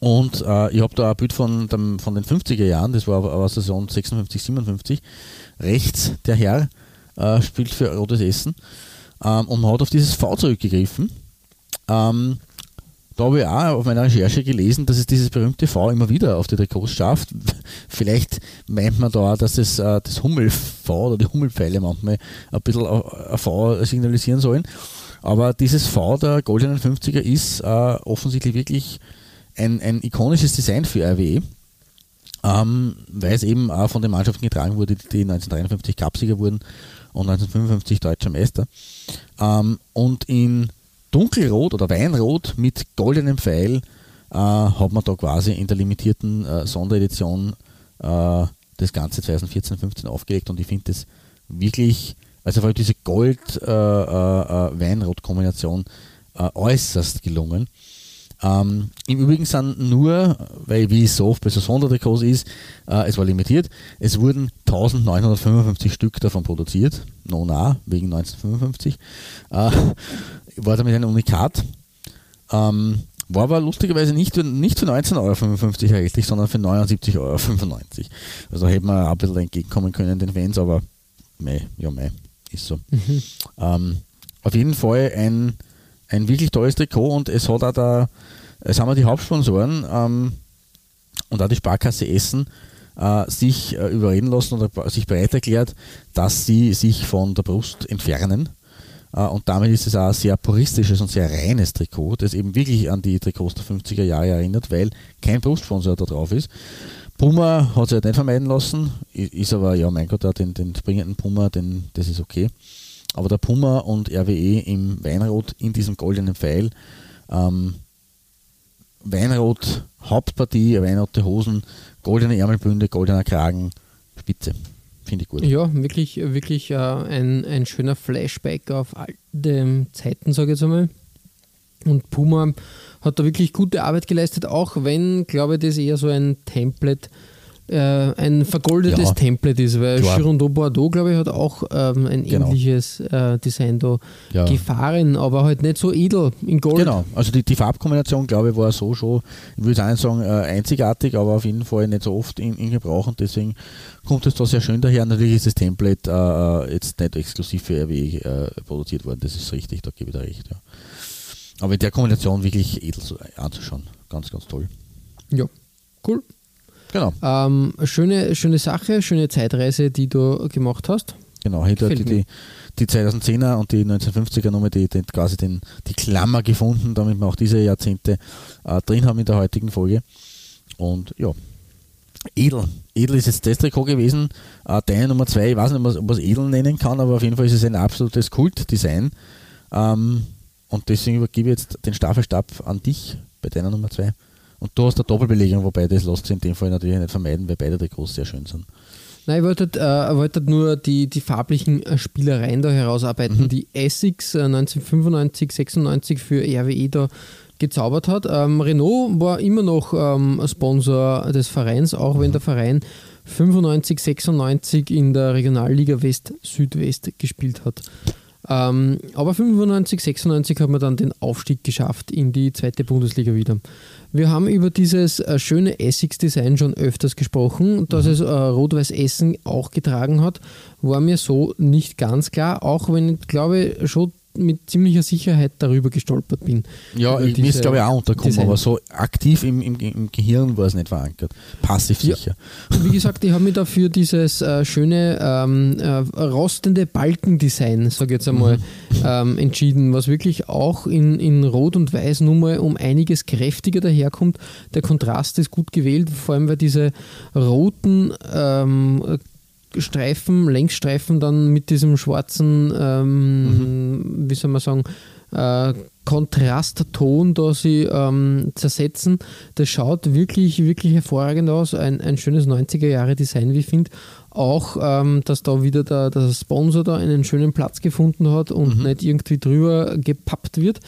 Speaker 4: Und äh, ich habe da ein Bild von, dem, von den 50er Jahren, das war aber Saison 56, 57. Rechts der Herr äh, spielt für Rotes Essen ähm, und hat auf dieses V zurückgegriffen. Ähm, da habe ich auch auf meiner Recherche gelesen, dass es dieses berühmte V immer wieder auf die Trikots schafft. Vielleicht meint man da auch, dass es äh, das Hummel-V oder die Hummelpfeile manchmal ein bisschen ein V signalisieren sollen. Aber dieses V der goldenen 50er ist äh, offensichtlich wirklich ein, ein ikonisches Design für RWE. Ähm, weil es eben auch von den Mannschaften getragen wurde, die 1953 Cupsieger wurden und 1955 deutscher Meister. Ähm, und in dunkelrot oder weinrot mit goldenem Pfeil äh, hat man da quasi in der limitierten äh, Sonderedition äh, das Ganze 2014-15 aufgelegt und ich finde das wirklich also vor allem diese Gold-Weinrot-Kombination äh, äh, äh, äußerst gelungen. Ähm, Im Übrigen sind nur, weil wie es so oft bei so Sondertrikots ist, äh, es war limitiert, es wurden 1955 Stück davon produziert, no na, wegen 1955. Äh, war damit ein Unikat. Ähm, war aber lustigerweise nicht, nicht für 19,55 Euro erhältlich, sondern für 79,95 Euro. Also hätte man ein bisschen entgegenkommen können den Fans, aber mei, ja mei ist so. Mhm. Ähm, auf jeden Fall ein, ein wirklich tolles Trikot und es hat auch da, es haben wir die Hauptsponsoren ähm, und auch die Sparkasse Essen äh, sich äh, überreden lassen oder sich bereit erklärt, dass sie sich von der Brust entfernen Äh, und damit ist es auch ein sehr puristisches und sehr reines Trikot, das eben wirklich an die Trikots der 50er Jahre erinnert, weil kein Brustsponsor da drauf ist. Puma hat sich halt nicht vermeiden lassen, ist aber, ja, mein Gott, den, den springenden Puma, den, das ist okay. Aber der Puma und RWE im Weinrot in diesem goldenen Pfeil, ähm, Weinrot Hauptpartie, weinrote Hosen, goldene Ärmelbünde, goldener Kragen, Spitze. Finde ich gut.
Speaker 3: Ja, wirklich, wirklich äh, ein, ein schöner Flashback auf alte Zeiten, sage ich jetzt einmal. Und Puma hat da wirklich gute Arbeit geleistet, auch wenn, glaube ich, das eher so ein Template äh, ein vergoldetes ja, Template ist, weil klar. Girondo Bordeaux, glaube ich, hat auch ähm, ein genau. ähnliches äh, Design da ja. gefahren, aber halt nicht so edel in Gold.
Speaker 4: Genau, also die, die Farbkombination, glaube ich, war so schon, ich würde nicht sagen, äh, einzigartig, aber auf jeden Fall nicht so oft in, in, Gebrauch und deswegen kommt es da sehr schön daher. Natürlich ist das Template äh, äh, jetzt nicht exklusiv für RWE äh, produziert worden, das ist richtig, da gebe ich da recht. Ja. Aber in der Kombination wirklich edel anzuschauen, ganz, ganz toll.
Speaker 3: Ja, cool. Genau. Ähm, schöne, schöne Sache, schöne Zeitreise, die du gemacht hast.
Speaker 4: Genau, hätte die, die, die 2010er und die 1950er Nummer, die, die quasi den, die Klammer gefunden, damit wir auch diese Jahrzehnte äh, drin haben in der heutigen Folge. Und ja, edel. Edel ist jetzt das Trikot gewesen. Äh, deine Nummer 2, ich weiß nicht, ob man es edel nennen kann, aber auf jeden Fall ist es ein absolutes Kultdesign. Ähm, und deswegen übergebe ich jetzt den Staffelstab an dich bei deiner Nummer 2. Und du hast eine Doppelbelegung, wobei das lässt sich in dem Fall natürlich nicht vermeiden, weil beide Trikots sehr schön sind.
Speaker 3: Nein, ich wollte, äh, wollte nur die, die farblichen äh, Spielereien da herausarbeiten, mhm. die Essex äh, 1995, 96 für RWE da gezaubert hat. Ähm, Renault war immer noch ähm, Sponsor des Vereins, auch mhm. wenn der Verein 95, 96 in der Regionalliga West Südwest gespielt hat. Ähm, aber 95, 96 hat man dann den Aufstieg geschafft in die zweite Bundesliga wieder. Wir haben über dieses äh, schöne Essex-Design schon öfters gesprochen. Dass mhm. es äh, Rot-Weiß Essen auch getragen hat, war mir so nicht ganz klar, auch wenn ich glaube schon mit ziemlicher Sicherheit darüber gestolpert bin.
Speaker 4: Ja, ich mir ist glaube ich auch untergekommen, aber so aktiv im, im, im, Gehirn war es nicht verankert. Passiv sicher.
Speaker 3: Ja, wie gesagt, ich habe mich dafür dieses äh, schöne ähm, äh, rostende Balkendesign, sage ich jetzt einmal, mhm. ähm, entschieden, was wirklich auch in, in Rot und Weiß nun mal um einiges kräftiger daherkommt. Der Kontrast ist gut gewählt, vor allem weil diese roten ähm, Streifen, Längsstreifen dann mit diesem schwarzen, ähm, mhm. wie soll man sagen, äh, Kontrastton da sie ähm, zersetzen. Das schaut wirklich, wirklich hervorragend aus. Ein, ein schönes 90er-Jahre-Design, wie ich finde. Auch, ähm, dass da wieder der, der Sponsor da einen schönen Platz gefunden hat und mhm. nicht irgendwie drüber gepappt wird.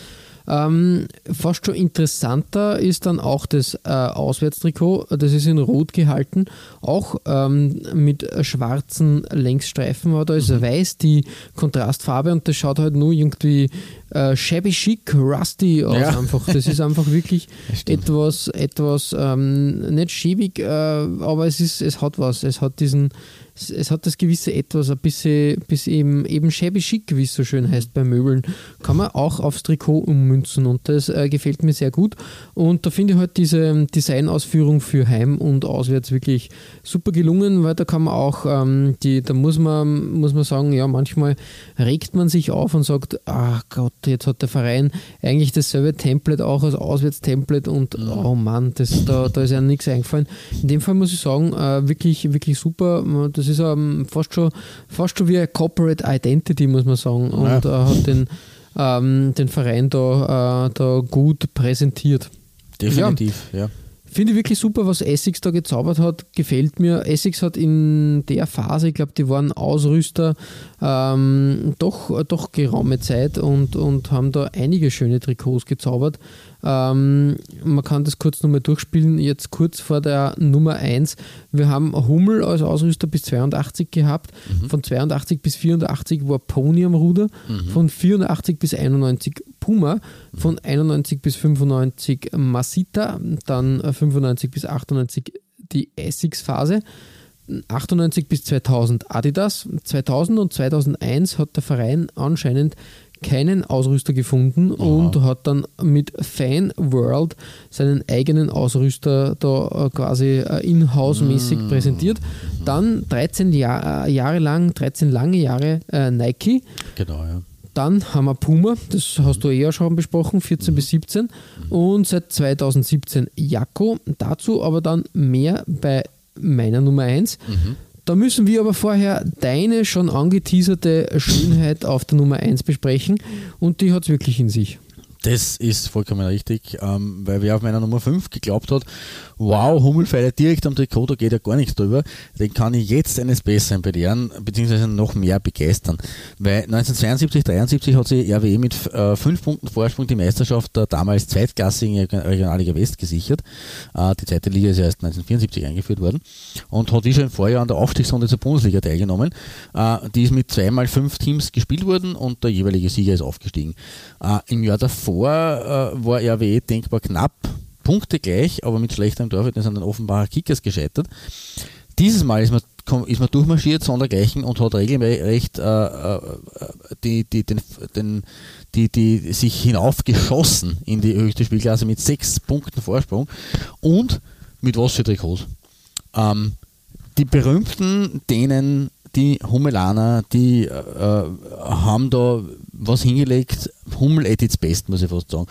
Speaker 3: Ähm, fast schon interessanter ist dann auch das äh, Auswärtstrikot. Das ist in Rot gehalten, auch ähm, mit schwarzen Längsstreifen, aber da ist mhm. weiß die Kontrastfarbe und das schaut halt nur irgendwie äh, shabby chic, rusty aus ja. einfach. Das ist einfach wirklich etwas, etwas ähm, nicht schäbig, äh, aber es ist, es hat was. Es hat diesen es hat das gewisse Etwas, ein bisschen, bisschen eben, eben shabby chic, wie es so schön heißt bei Möbeln, kann man auch aufs Trikot ummünzen und das äh, gefällt mir sehr gut. Und da finde ich halt diese Designausführung für Heim und Auswärts wirklich super gelungen, weil da kann man auch, ähm, die, da muss man, muss man sagen, ja, manchmal regt man sich auf und sagt, ach Gott, jetzt hat der Verein eigentlich dasselbe Template auch als Auswärtstemplate und oh Mann, das, da, da ist ja nichts eingefallen. In dem Fall muss ich sagen, äh, wirklich, wirklich super. Das das ist um, fast, schon, fast schon wie eine Corporate Identity, muss man sagen. Und ja. äh, hat den, ähm, den Verein da, äh, da gut präsentiert.
Speaker 4: Definitiv, ja. ja.
Speaker 3: Finde ich wirklich super, was Essex da gezaubert hat. Gefällt mir. Essex hat in der Phase, ich glaube, die waren Ausrüster ähm, doch, doch geraume Zeit und, und haben da einige schöne Trikots gezaubert. Ähm, man kann das kurz nochmal durchspielen. Jetzt kurz vor der Nummer 1. Wir haben Hummel als Ausrüster bis 82 gehabt. Mhm. Von 82 bis 84 war Pony am Ruder. Mhm. Von 84 bis 91 Puma. Von 91 bis 95 Masita. Dann 95 bis 98 die Essex-Phase. 98 bis 2000 Adidas. 2000 und 2001 hat der Verein anscheinend keinen Ausrüster gefunden Aha. und hat dann mit Fan World seinen eigenen Ausrüster da äh, quasi äh, in-house-mäßig mm. präsentiert. Dann 13 Jahr, äh, Jahre lang, 13 lange Jahre äh, Nike.
Speaker 4: Genau, ja.
Speaker 3: Dann haben wir Puma, das hast du eh auch schon besprochen, 14 bis 17. Und seit 2017 Jakko. Dazu aber dann mehr bei meiner Nummer 1. Da müssen wir aber vorher deine schon angeteaserte Schönheit auf der Nummer 1 besprechen. Und die hat es wirklich in sich.
Speaker 4: Das ist vollkommen richtig, ähm, weil wer auf meiner Nummer 5 geglaubt hat, wow, Hummelfeile direkt am Trikot, da geht ja gar nichts drüber, den kann ich jetzt eines Besseren belehren, beziehungsweise noch mehr begeistern. Weil 1972, 73 hat sie RWE mit äh, fünf Punkten Vorsprung die Meisterschaft der damals zweitklassigen Regionalliga West gesichert. Äh, die zweite Liga ist erst 1974 eingeführt worden und hat die schon im Vorjahr an der Aufstiegsrunde zur Bundesliga teilgenommen. Äh, die ist mit zweimal fünf Teams gespielt worden und der jeweilige Sieger ist aufgestiegen. Äh, Im Jahr davor äh, war RWE denkbar knapp, Punkte gleich, aber mit schlechterem Torverhältnis an den Offenbacher Kickers gescheitert. Dieses Mal ist man, ist man durchmarschiert, sondergleichen und hat regelrecht äh, äh, die, die, den, den, die, die sich hinaufgeschossen in die höchste Spielklasse mit sechs Punkten Vorsprung und mit was für Trikots. Ähm, die berühmten Dänen, die Hummelaner, die äh, haben da was hingelegt, Hummel at its best, muss ich fast sagen.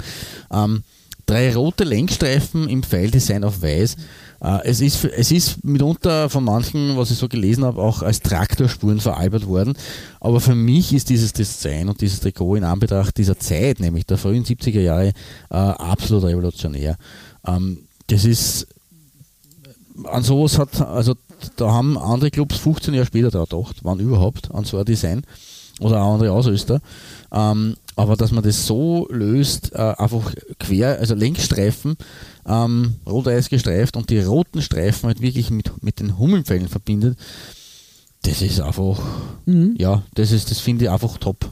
Speaker 4: Ähm, drei rote Lenkstreifen im Pfeildesign auf weiß. Äh, es, ist, es ist mitunter von manchen, was ich so gelesen habe, auch als Traktorspuren veralbert worden. Aber für mich ist dieses Design und dieses Trikot in Anbetracht dieser Zeit, nämlich der frühen 70er Jahre, äh, absolut revolutionär. Ähm, das ist an sowas hat, also da haben andere Clubs 15 Jahre später da gedacht, wann überhaupt, an so ein Design oder auch andere Ausrüster. Ähm, aber dass man das so löst, äh, einfach quer, also Längsstreifen, ähm, rot-weiß gestreift und die roten Streifen halt wirklich mit, mit den Hummelfällen verbindet, das ist einfach, mhm. ja, das ist, das finde ich einfach top.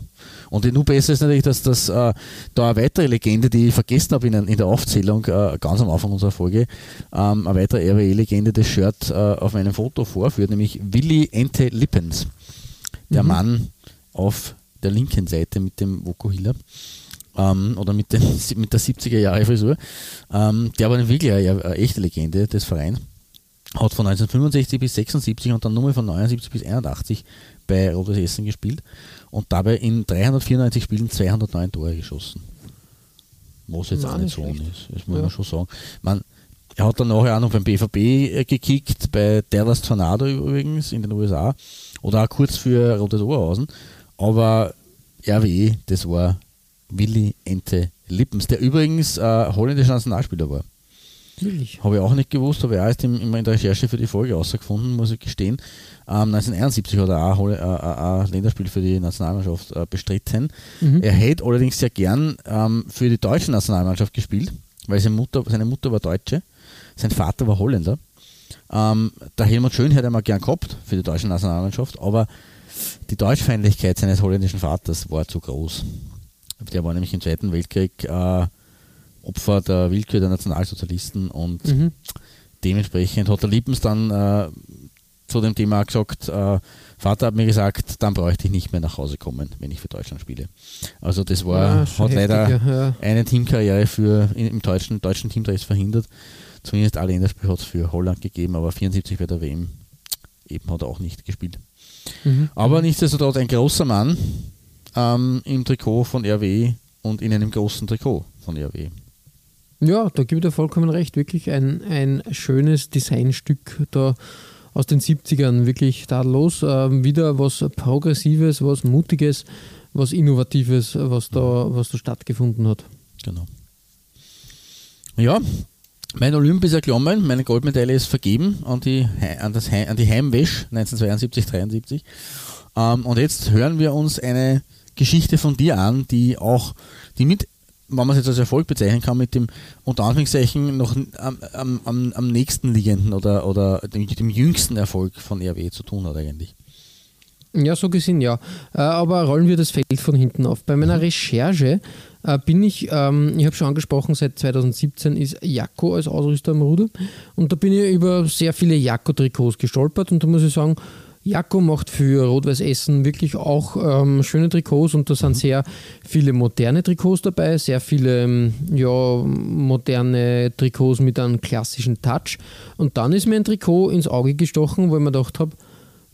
Speaker 4: Und nur besser ist natürlich, dass das äh, da eine weitere Legende, die ich vergessen habe in, in der Aufzählung, äh, ganz am Anfang unserer Folge, ähm, eine weitere RWE-Legende das Shirt äh, auf meinem Foto vorführt, nämlich Willy Ente Lippens. Der mhm. Mann auf der linken Seite mit dem Vokuhila. Ähm, oder mit, den, mit der 70er Jahre Frisur. Ähm, der war wirklich eine, eine echte Legende des Vereins hat von 1965 bis 76 und dann nur von 79 bis 81 bei Rotes Essen gespielt und dabei in 394 Spielen 209 Tore geschossen. Was jetzt Nein, auch nicht so ist, das muss ja. man schon sagen. Man, er hat dann nachher auch noch beim BVB äh, gekickt, bei Dallas Tornado übrigens in den USA oder auch kurz für Rotes Oberhausen. Aber RWE, das war Willi Ente Lippens, der übrigens äh, holländischer Nationalspieler war. Habe ich auch nicht gewusst, habe ich auch erst in, in der Recherche für die Folge rausgefunden, muss ich gestehen. Ähm, 1971 hat er auch ein Länderspiel für die Nationalmannschaft äh, bestritten. Mhm. Er hätte allerdings sehr gern ähm, für die deutsche Nationalmannschaft gespielt, weil seine Mutter, seine Mutter war Deutsche, sein Vater war Holländer. Ähm, der Helmut Schön hätte er mal gern gehabt für die deutsche Nationalmannschaft, aber die Deutschfeindlichkeit seines holländischen Vaters war zu groß. Der war nämlich im Zweiten Weltkrieg äh, Opfer der Willkür der Nationalsozialisten und mhm. dementsprechend hat der Lippens dann äh, zu dem Thema gesagt, äh, Vater hat mir gesagt, dann bräuchte ich nicht mehr nach Hause kommen, wenn ich für Deutschland spiele. Also das war, ja, hat heftig, leider ja. eine Teamkarriere für im deutschen, deutschen Teamdress verhindert. Zumindest alle Länderspiele hat es für Holland gegeben, aber 74 bei der WM eben hat er auch nicht gespielt. Mhm. Aber nichtsdestotrotz ein großer Mann ähm, im Trikot von RW und in einem großen Trikot von RW.
Speaker 3: Ja, da gebe ich dir vollkommen recht. Wirklich ein, ein schönes Designstück da aus den 70ern. Wirklich tadellos. Ähm, wieder was Progressives, was Mutiges, was Innovatives, was da, was da stattgefunden hat.
Speaker 4: Genau. Ja, mein Olymp ist erklommen, meine Goldmedaille ist vergeben an die, an das, an die Heimwäsch 1972, 73. Ähm, und jetzt hören wir uns eine Geschichte von dir an, die auch, die mit wenn man es jetzt als Erfolg bezeichnen kann, mit dem unter Anführungszeichen noch am, am, am nächsten liegenden oder, oder dem, dem jüngsten Erfolg von RW zu tun hat eigentlich.
Speaker 3: Ja, so gesehen, ja. Äh, aber rollen wir das Feld von hinten auf. Bei meiner mhm. Recherche äh, bin ich, ähm, ich habe schon angesprochen, seit 2017 ist Jakko als Ausrüster am Ruder und da bin ich über sehr viele Jakko-Trikots gestolpert und da muss ich sagen, Jakko macht für Rot-Weiß Essen wirklich auch ähm, schöne Trikots und da sind mhm. sehr viele moderne Trikots dabei, sehr viele ähm, ja, moderne Trikots mit einem klassischen Touch. Und dann ist mir ein Trikot ins Auge gestochen, wo ich mir gedacht habe,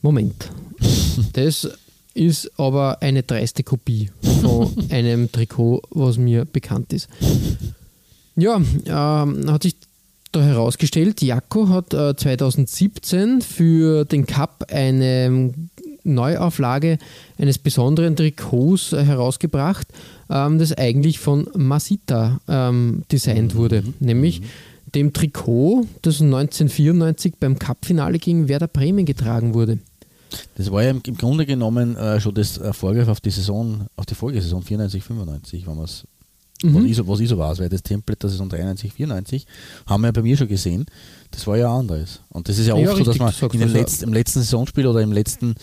Speaker 3: Moment, das ist aber eine dreiste Kopie von einem Trikot, was mir bekannt ist. Ja, ähm, hat sich da herausgestellt, Jakko hat äh, 2017 für den Cup eine Neuauflage eines besonderen Trikots äh, herausgebracht, ähm, das eigentlich von Masita ähm, designt wurde, nämlich dem Trikot, das 1994 beim Cup-Finale gegen Werder Bremen getragen wurde.
Speaker 4: Das war ja im, im Grunde genommen äh, schon das äh, Vorgriff auf die Saison, auf die Folgesaison 94, 95, wenn man es was, ich so, was ich so weiß, weil das Template der Saison 93, 94 haben wir ja bei mir schon gesehen. Das war ja anderes. Und das ist ja oft
Speaker 3: Ja,
Speaker 4: so, dass man in den
Speaker 3: das, ja.
Speaker 4: letz, im letzten Saisonspiel oder im letzten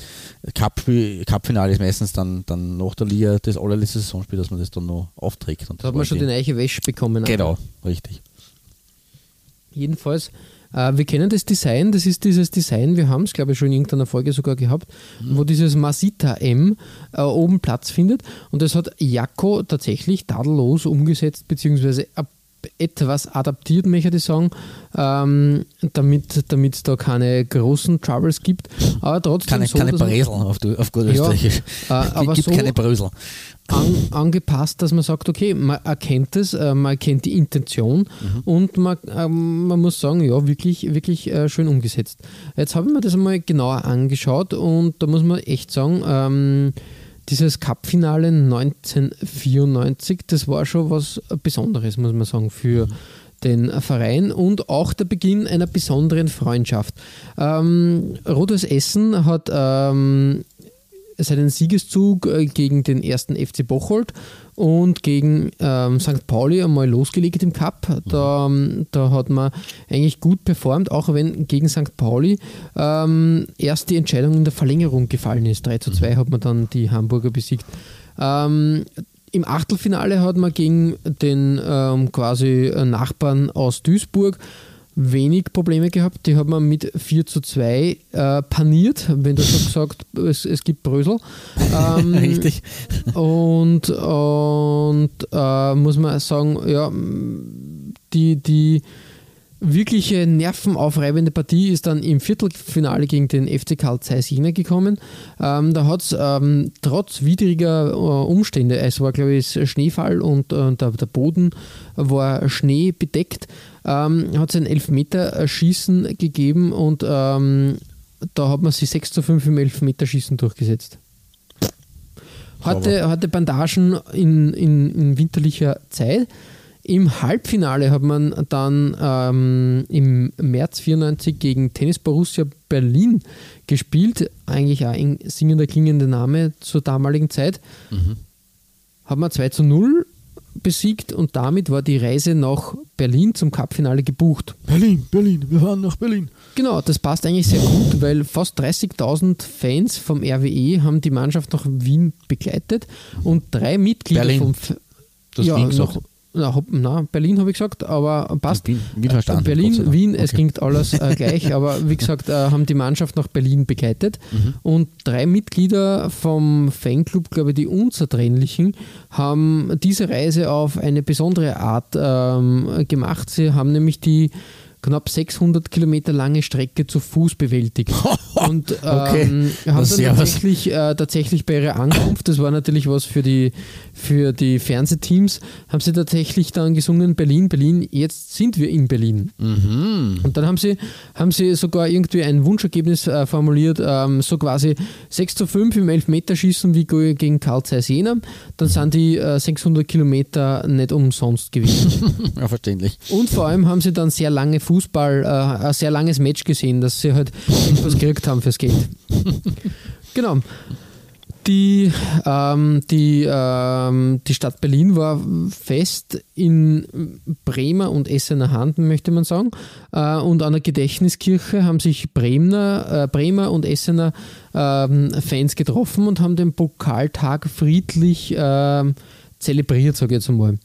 Speaker 4: Cup-Finale ist meistens dann, dann nach der Liga das allerletzte Saisonspiel, dass man das dann noch aufträgt. Und
Speaker 3: Da hat man
Speaker 4: war
Speaker 3: schon
Speaker 4: die-
Speaker 3: die neue Wäsche bekommen.
Speaker 4: Genau, richtig.
Speaker 3: Jedenfalls, wir kennen das Design, das ist dieses Design, wir haben es, glaube ich, schon in irgendeiner Folge sogar gehabt, wo dieses Masita M äh, oben Platz findet. Und das hat Jakko tatsächlich tadellos umgesetzt, beziehungsweise etwas adaptiert, möchte ich sagen, ähm, damit es da keine großen Troubles gibt. Aber trotzdem
Speaker 4: Keine,
Speaker 3: so,
Speaker 4: keine Bresel auf, auf gut
Speaker 3: Ja,
Speaker 4: Österreichisch.
Speaker 3: äh, aber
Speaker 4: gibt
Speaker 3: so-
Speaker 4: keine Brösel.
Speaker 3: An, angepasst, dass man sagt, okay, man erkennt es, äh, man erkennt die Intention und man, ähm, man muss sagen, ja, wirklich, wirklich äh, schön umgesetzt. Jetzt habe ich mir das einmal genauer angeschaut und da muss man echt sagen, ähm, dieses Cup-Finale 1994, das war schon was Besonderes, muss man sagen, für den Verein und auch der Beginn einer besonderen Freundschaft. Ähm, Rotes Essen hat ähm, seinen Siegeszug äh, gegen den ersten FC Bocholt und gegen ähm, St. Pauli einmal losgelegt im Cup. Da, ähm, da hat man eigentlich gut performt, auch wenn gegen St. Pauli ähm, erst die Entscheidung in der Verlängerung gefallen ist. 3 zu 2 hat man dann die Hamburger besiegt. Ähm, Im Achtelfinale hat man gegen den ähm, quasi äh, Nachbarn aus Duisburg wenig Probleme gehabt. Die hat man mit 4 zu 2 äh, paniert, wenn du schon gesagt es, es gibt Brösel. Ähm,
Speaker 4: Richtig.
Speaker 3: Und, und äh, muss man sagen, ja, die, die wirkliche nervenaufreibende Partie ist dann im Viertelfinale gegen den FC Karl Zeiss Jena gekommen. Ähm, da hat es ähm, trotz widriger äh, Umstände, es war glaube ich Schneefall und äh, der, der Boden war Schnee bedeckt, ähm, hat es ein Elfmeterschießen gegeben und ähm, da hat man sich 6 zu 5 im Elfmeterschießen durchgesetzt. Hatte, hatte Bandagen in, in, in winterlicher Zeit. Im Halbfinale hat man dann ähm, im März 94 gegen Tennis Borussia Berlin gespielt. Eigentlich auch ein singender klingender Name zur damaligen Zeit. Hat man 2 zu 0 besiegt und damit war die Reise nach Berlin zum Cupfinale gebucht.
Speaker 4: Berlin, Berlin, wir fahren nach Berlin.
Speaker 3: Genau, das passt eigentlich sehr gut, weil fast 30.000 Fans vom RWE haben die Mannschaft nach Wien begleitet und drei Mitglieder
Speaker 4: Berlin.
Speaker 3: vom F
Speaker 4: Du hast
Speaker 3: ja, noch, na, na, Berlin habe ich gesagt, aber passt.
Speaker 4: Wien, Wien verstanden.
Speaker 3: Berlin. Wien, es
Speaker 4: Okay.
Speaker 3: klingt alles äh, gleich, aber wie gesagt, äh, haben die Mannschaft nach Berlin begleitet
Speaker 4: Mhm.
Speaker 3: und drei Mitglieder vom Fanclub, glaube ich, die Unzertrennlichen, haben diese Reise auf eine besondere Art ähm, gemacht. Sie haben nämlich die knapp 600 Kilometer lange Strecke zu Fuß bewältigt. Und ähm,
Speaker 4: Okay.
Speaker 3: haben dann tatsächlich, äh, tatsächlich bei ihrer Ankunft, das war natürlich was für die, für die Fernsehteams, haben sie tatsächlich dann gesungen, Berlin, Berlin, jetzt sind wir in Berlin.
Speaker 4: Mhm.
Speaker 3: Und dann haben sie, haben sie sogar irgendwie ein Wunschergebnis äh, formuliert, ähm, so quasi 6 zu 5 im Elfmeterschießen wie ge- gegen Karl Zeiss Jena. Dann sind die äh, 600 Kilometer nicht umsonst gewesen.
Speaker 4: Ja, verständlich.
Speaker 3: Und vor allem haben sie dann sehr lange Fußball, äh, ein sehr langes Match gesehen, dass sie halt was gekriegt haben fürs Geld. genau. Die, ähm, die, ähm, die Stadt Berlin war fest in Bremer und Essener Hand, möchte man sagen. Äh, und an der Gedächtniskirche haben sich Bremer, äh, Bremer und Essener ähm, Fans getroffen und haben den Pokaltag friedlich ähm, zelebriert, sage ich jetzt einmal.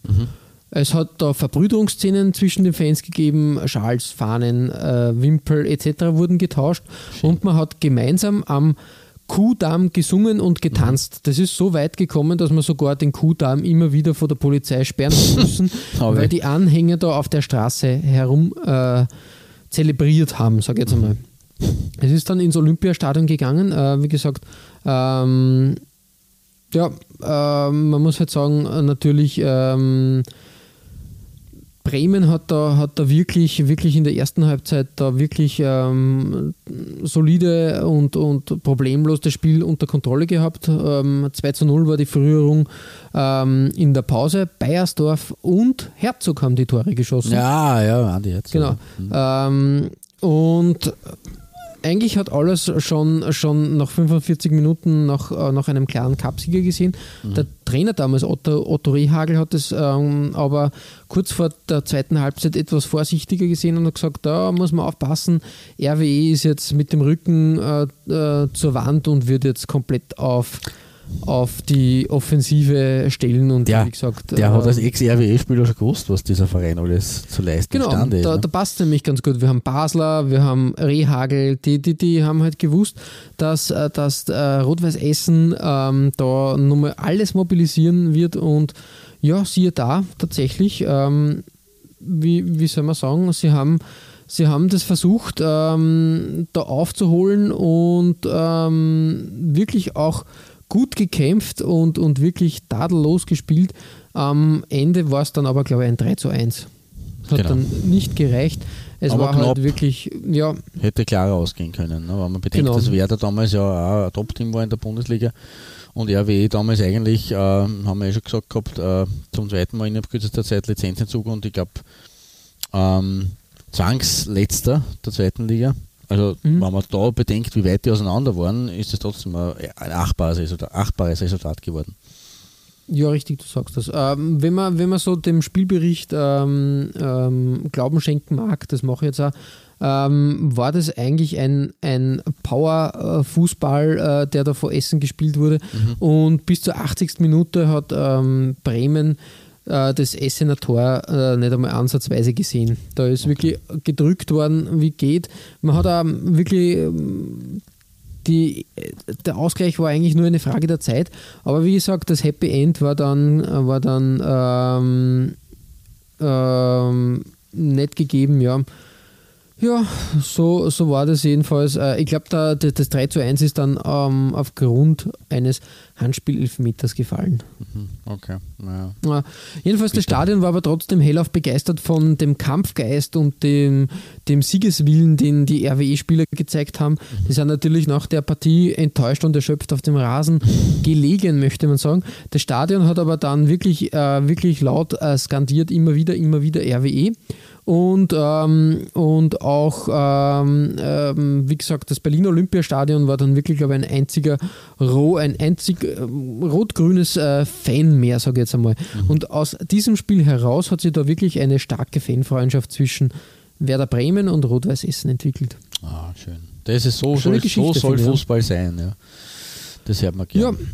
Speaker 3: Es hat da Verbrüderungsszenen zwischen den Fans gegeben, Schals, Fahnen, äh, Wimpel etc. wurden getauscht und man hat gemeinsam am Kuhdamm gesungen und getanzt. Das ist so weit gekommen, dass man sogar den Kuhdamm immer wieder vor der Polizei sperren müssen, weil die Anhänger da auf der Straße herum äh, zelebriert haben, sage ich jetzt einmal. Es ist dann ins Olympiastadion gegangen. Äh, wie gesagt, ähm, ja, äh, man muss halt sagen, natürlich. Ähm, Bremen hat da, hat da wirklich, wirklich in der ersten Halbzeit da wirklich ähm, solide und, und problemlos das Spiel unter Kontrolle gehabt. Ähm, 2 zu 0 war die Führung ähm, in der Pause. Bayersdorf und Herzog haben die Tore geschossen.
Speaker 4: Ja, ja, Andi Herzog.
Speaker 3: Genau. Mhm. Ähm, und eigentlich hat alles schon, schon nach 45 Minuten nach, äh, nach einem klaren Cupsieger gesehen. Mhm. Der Trainer damals, Otto, Otto Rehagel, hat es ähm, aber kurz vor der zweiten Halbzeit etwas vorsichtiger gesehen und hat gesagt, da muss man aufpassen, RWE ist jetzt mit dem Rücken äh, äh, zur Wand und wird jetzt komplett auf auf die Offensive stellen und
Speaker 4: der,
Speaker 3: wie gesagt.
Speaker 4: Der äh, hat als Ex-RWE-Spieler schon gewusst, was dieser Verein alles zu leisten
Speaker 3: genau,
Speaker 4: imstande ist.
Speaker 3: Da,
Speaker 4: ne?
Speaker 3: da passt nämlich ganz gut. Wir haben Basler, wir haben Rehagel, die, die, die haben halt gewusst, dass, äh, dass äh, Rot-Weiß Essen ähm, da nochmal alles mobilisieren wird und ja, siehe da, tatsächlich, ähm, wie, wie soll man sagen, sie haben sie haben das versucht, ähm, da aufzuholen und ähm, wirklich auch gut gekämpft und, und wirklich tadellos gespielt. Am Ende war es dann aber, glaube ich, ein 3 zu 1. Hat genau. dann nicht gereicht. Es aber war halt wirklich, ja.
Speaker 4: Hätte klarer ausgehen können, ne? wenn man bedenkt, genau. dass Werder damals ja auch ein Top-Team war in der Bundesliga und RWE damals eigentlich, äh, haben wir ja schon gesagt gehabt, äh, zum zweiten Mal in kürzester Zeit Lizenzentzug und ich glaube, ähm, Zwangsletzter der zweiten Liga. Also, mhm. wenn man da bedenkt, wie weit die auseinander waren, ist es trotzdem ein, achtbares Resultat, achtbares Resultat geworden.
Speaker 3: Ja, richtig, du sagst das. Ähm, wenn, man, wenn man so dem Spielbericht ähm, ähm, Glauben schenken mag, das mache ich jetzt auch, ähm, war das eigentlich ein, ein Power-Fußball, äh, der da vor Essen gespielt wurde. Mhm. Und bis zur 80. Minute hat ähm, Bremen äh, das Essener Tor äh, nicht einmal ansatzweise gesehen. Da ist okay. wirklich gedrückt worden, wie geht. Man hat auch wirklich ähm, die, der Ausgleich war eigentlich nur eine Frage der Zeit. Aber wie gesagt, das Happy End war dann, war dann ähm, ähm, nicht gegeben, ja. Ja, so, so war das jedenfalls. Äh, ich glaube, das 3 zu 1 ist dann ähm, aufgrund eines Handspielelfmeters gefallen.
Speaker 4: Mhm, okay. Naja.
Speaker 3: Ja, jedenfalls, Bitte. das Stadion war aber trotzdem hellauf begeistert von dem Kampfgeist und dem, dem Siegeswillen, den die RWE-Spieler gezeigt haben. Mhm. Die sind natürlich nach der Partie enttäuscht und erschöpft auf dem Rasen gelegen, möchte man sagen. Das Stadion hat aber dann wirklich, äh, wirklich laut äh, skandiert, immer wieder, immer wieder RWE und, ähm, und auch, ähm, ähm, wie gesagt, das Berliner Olympiastadion war dann wirklich, glaube ich, ein einziger, ein einzig äh, rot-grünes äh, Fanmeer, sage ich jetzt einmal. Mhm. Und aus diesem Spiel heraus hat sich da wirklich eine starke Fanfreundschaft zwischen Werder Bremen und Rot-Weiß Essen entwickelt.
Speaker 4: Ah, schön. Das ist so, soll, so soll Fußball sein, ja. Das hört man gerne. Ja,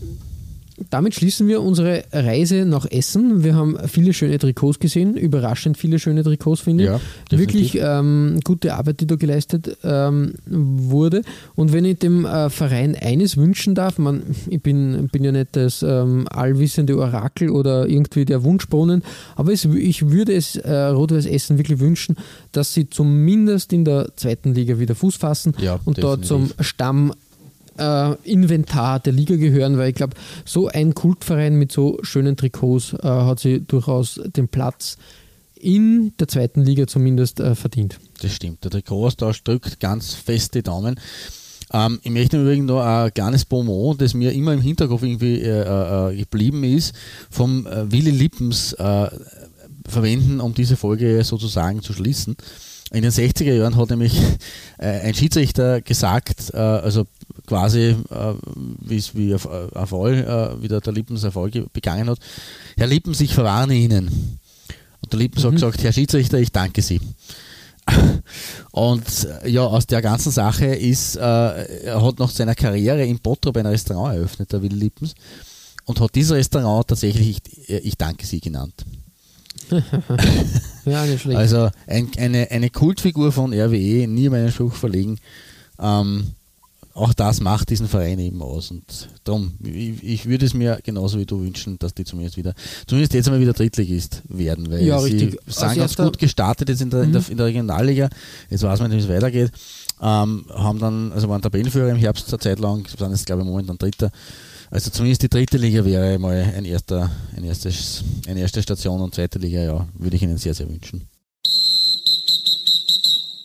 Speaker 3: damit schließen wir unsere Reise nach Essen. Wir haben viele schöne Trikots gesehen, überraschend viele schöne Trikots, finde ich. Ja, Wirklich ähm, gute Arbeit, die da geleistet ähm, wurde. Und wenn ich dem äh, Verein eines wünschen darf, man, ich bin, bin ja nicht das ähm, allwissende Orakel oder irgendwie der Wunschbohnen, aber es, ich würde es äh, Rot-Weiß Essen wirklich wünschen, dass sie zumindest in der zweiten Liga wieder Fuß fassen ja, und definitiv. dort zum Stamm äh, Inventar der Liga gehören, weil ich glaube, so ein Kultverein mit so schönen Trikots äh, hat sie durchaus den Platz in der zweiten Liga zumindest äh, verdient.
Speaker 4: Das stimmt. Der Trikotaustausch drückt ganz fest die Daumen. Ähm, ich möchte übrigens noch ein kleines Bonbon, das mir immer im Hinterkopf irgendwie äh, äh, äh geblieben ist, vom Willi Lippens verwenden, um diese Folge sozusagen zu schließen. In den 60er Jahren hat nämlich ein Schiedsrichter gesagt, also quasi, äh, wie auf, auf äh, wie der, der Lippens Erfolg begangen hat. Herr Lippens, ich verwarne Ihnen. Und der Lippens mhm. hat gesagt, Herr Schiedsrichter, ich danke Sie. Und äh, ja, aus der ganzen Sache ist, äh, er hat nach seiner Karriere in Bottrop ein Restaurant eröffnet, der Willi Lippens, und hat dieses Restaurant tatsächlich Ich, äh, ich danke Sie genannt.
Speaker 3: ja, nicht schlecht.
Speaker 4: Also ein, eine, eine Kultfigur von RWE, nie meinen Spruch verlegen. Ähm, auch das macht diesen Verein eben aus. Und darum, ich, ich würde es mir genauso wie du wünschen, dass die zumindest wieder, zumindest jetzt einmal wieder Drittligist werden, weil
Speaker 3: Ja,
Speaker 4: sie
Speaker 3: richtig.
Speaker 4: sind
Speaker 3: Als
Speaker 4: ganz gut gestartet jetzt in der, in, der,
Speaker 3: Mhm.
Speaker 4: in der Regionalliga. Jetzt weiß man wie es weitergeht. Ähm, haben dann, also waren Tabellenführer im Herbst eine Zeit lang, sind jetzt glaube ich momentan Dritter. Also zumindest die dritte Liga wäre mal ein erster, ein erstes, eine erste Station und zweite Liga, ja, würde ich Ihnen sehr, sehr wünschen.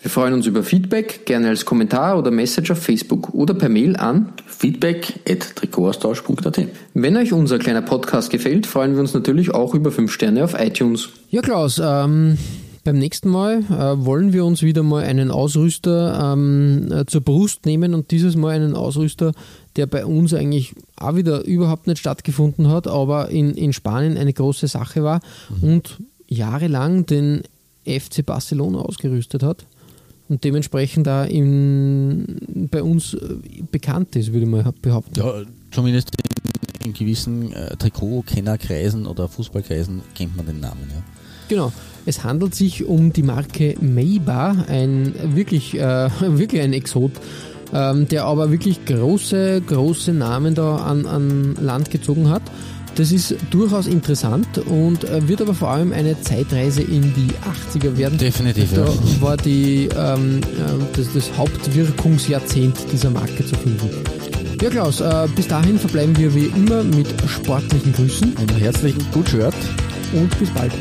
Speaker 3: Wir freuen uns über Feedback, gerne als Kommentar oder Message auf Facebook oder per Mail an.
Speaker 5: feedback at Trikotaustausch.at
Speaker 3: Wenn euch unser kleiner Podcast gefällt, freuen wir uns natürlich auch über 5 Sterne auf iTunes. Ja, Klaus, ähm, beim nächsten Mal äh, wollen wir uns wieder mal einen Ausrüster ähm, äh, zur Brust nehmen und dieses Mal einen Ausrüster, der bei uns eigentlich auch wieder überhaupt nicht stattgefunden hat, aber in, in Spanien eine große Sache war und jahrelang den FC Barcelona ausgerüstet hat und dementsprechend da in, bei uns äh, bekannt ist, würde mal behaupten.
Speaker 4: Ja, zumindest in, in gewissen äh, Trikotkennerkreisen oder Fußballkreisen kennt man den Namen, ja.
Speaker 3: Genau. Es handelt sich um die Marke Maybar, ein wirklich, äh, wirklich ein Exot, ähm, der aber wirklich große, große Namen da an, an Land gezogen hat. Das ist durchaus interessant und äh, wird aber vor allem eine Zeitreise in die 80er werden.
Speaker 4: Definitiv,
Speaker 3: Da
Speaker 4: ja.
Speaker 3: war die, ähm, äh, das, das Hauptwirkungsjahrzehnt dieser Marke zu finden. Ja, Klaus, äh, bis dahin verbleiben wir wie immer mit sportlichen Grüßen
Speaker 4: Einen herzlichen Good Shirt.
Speaker 3: und bis bald.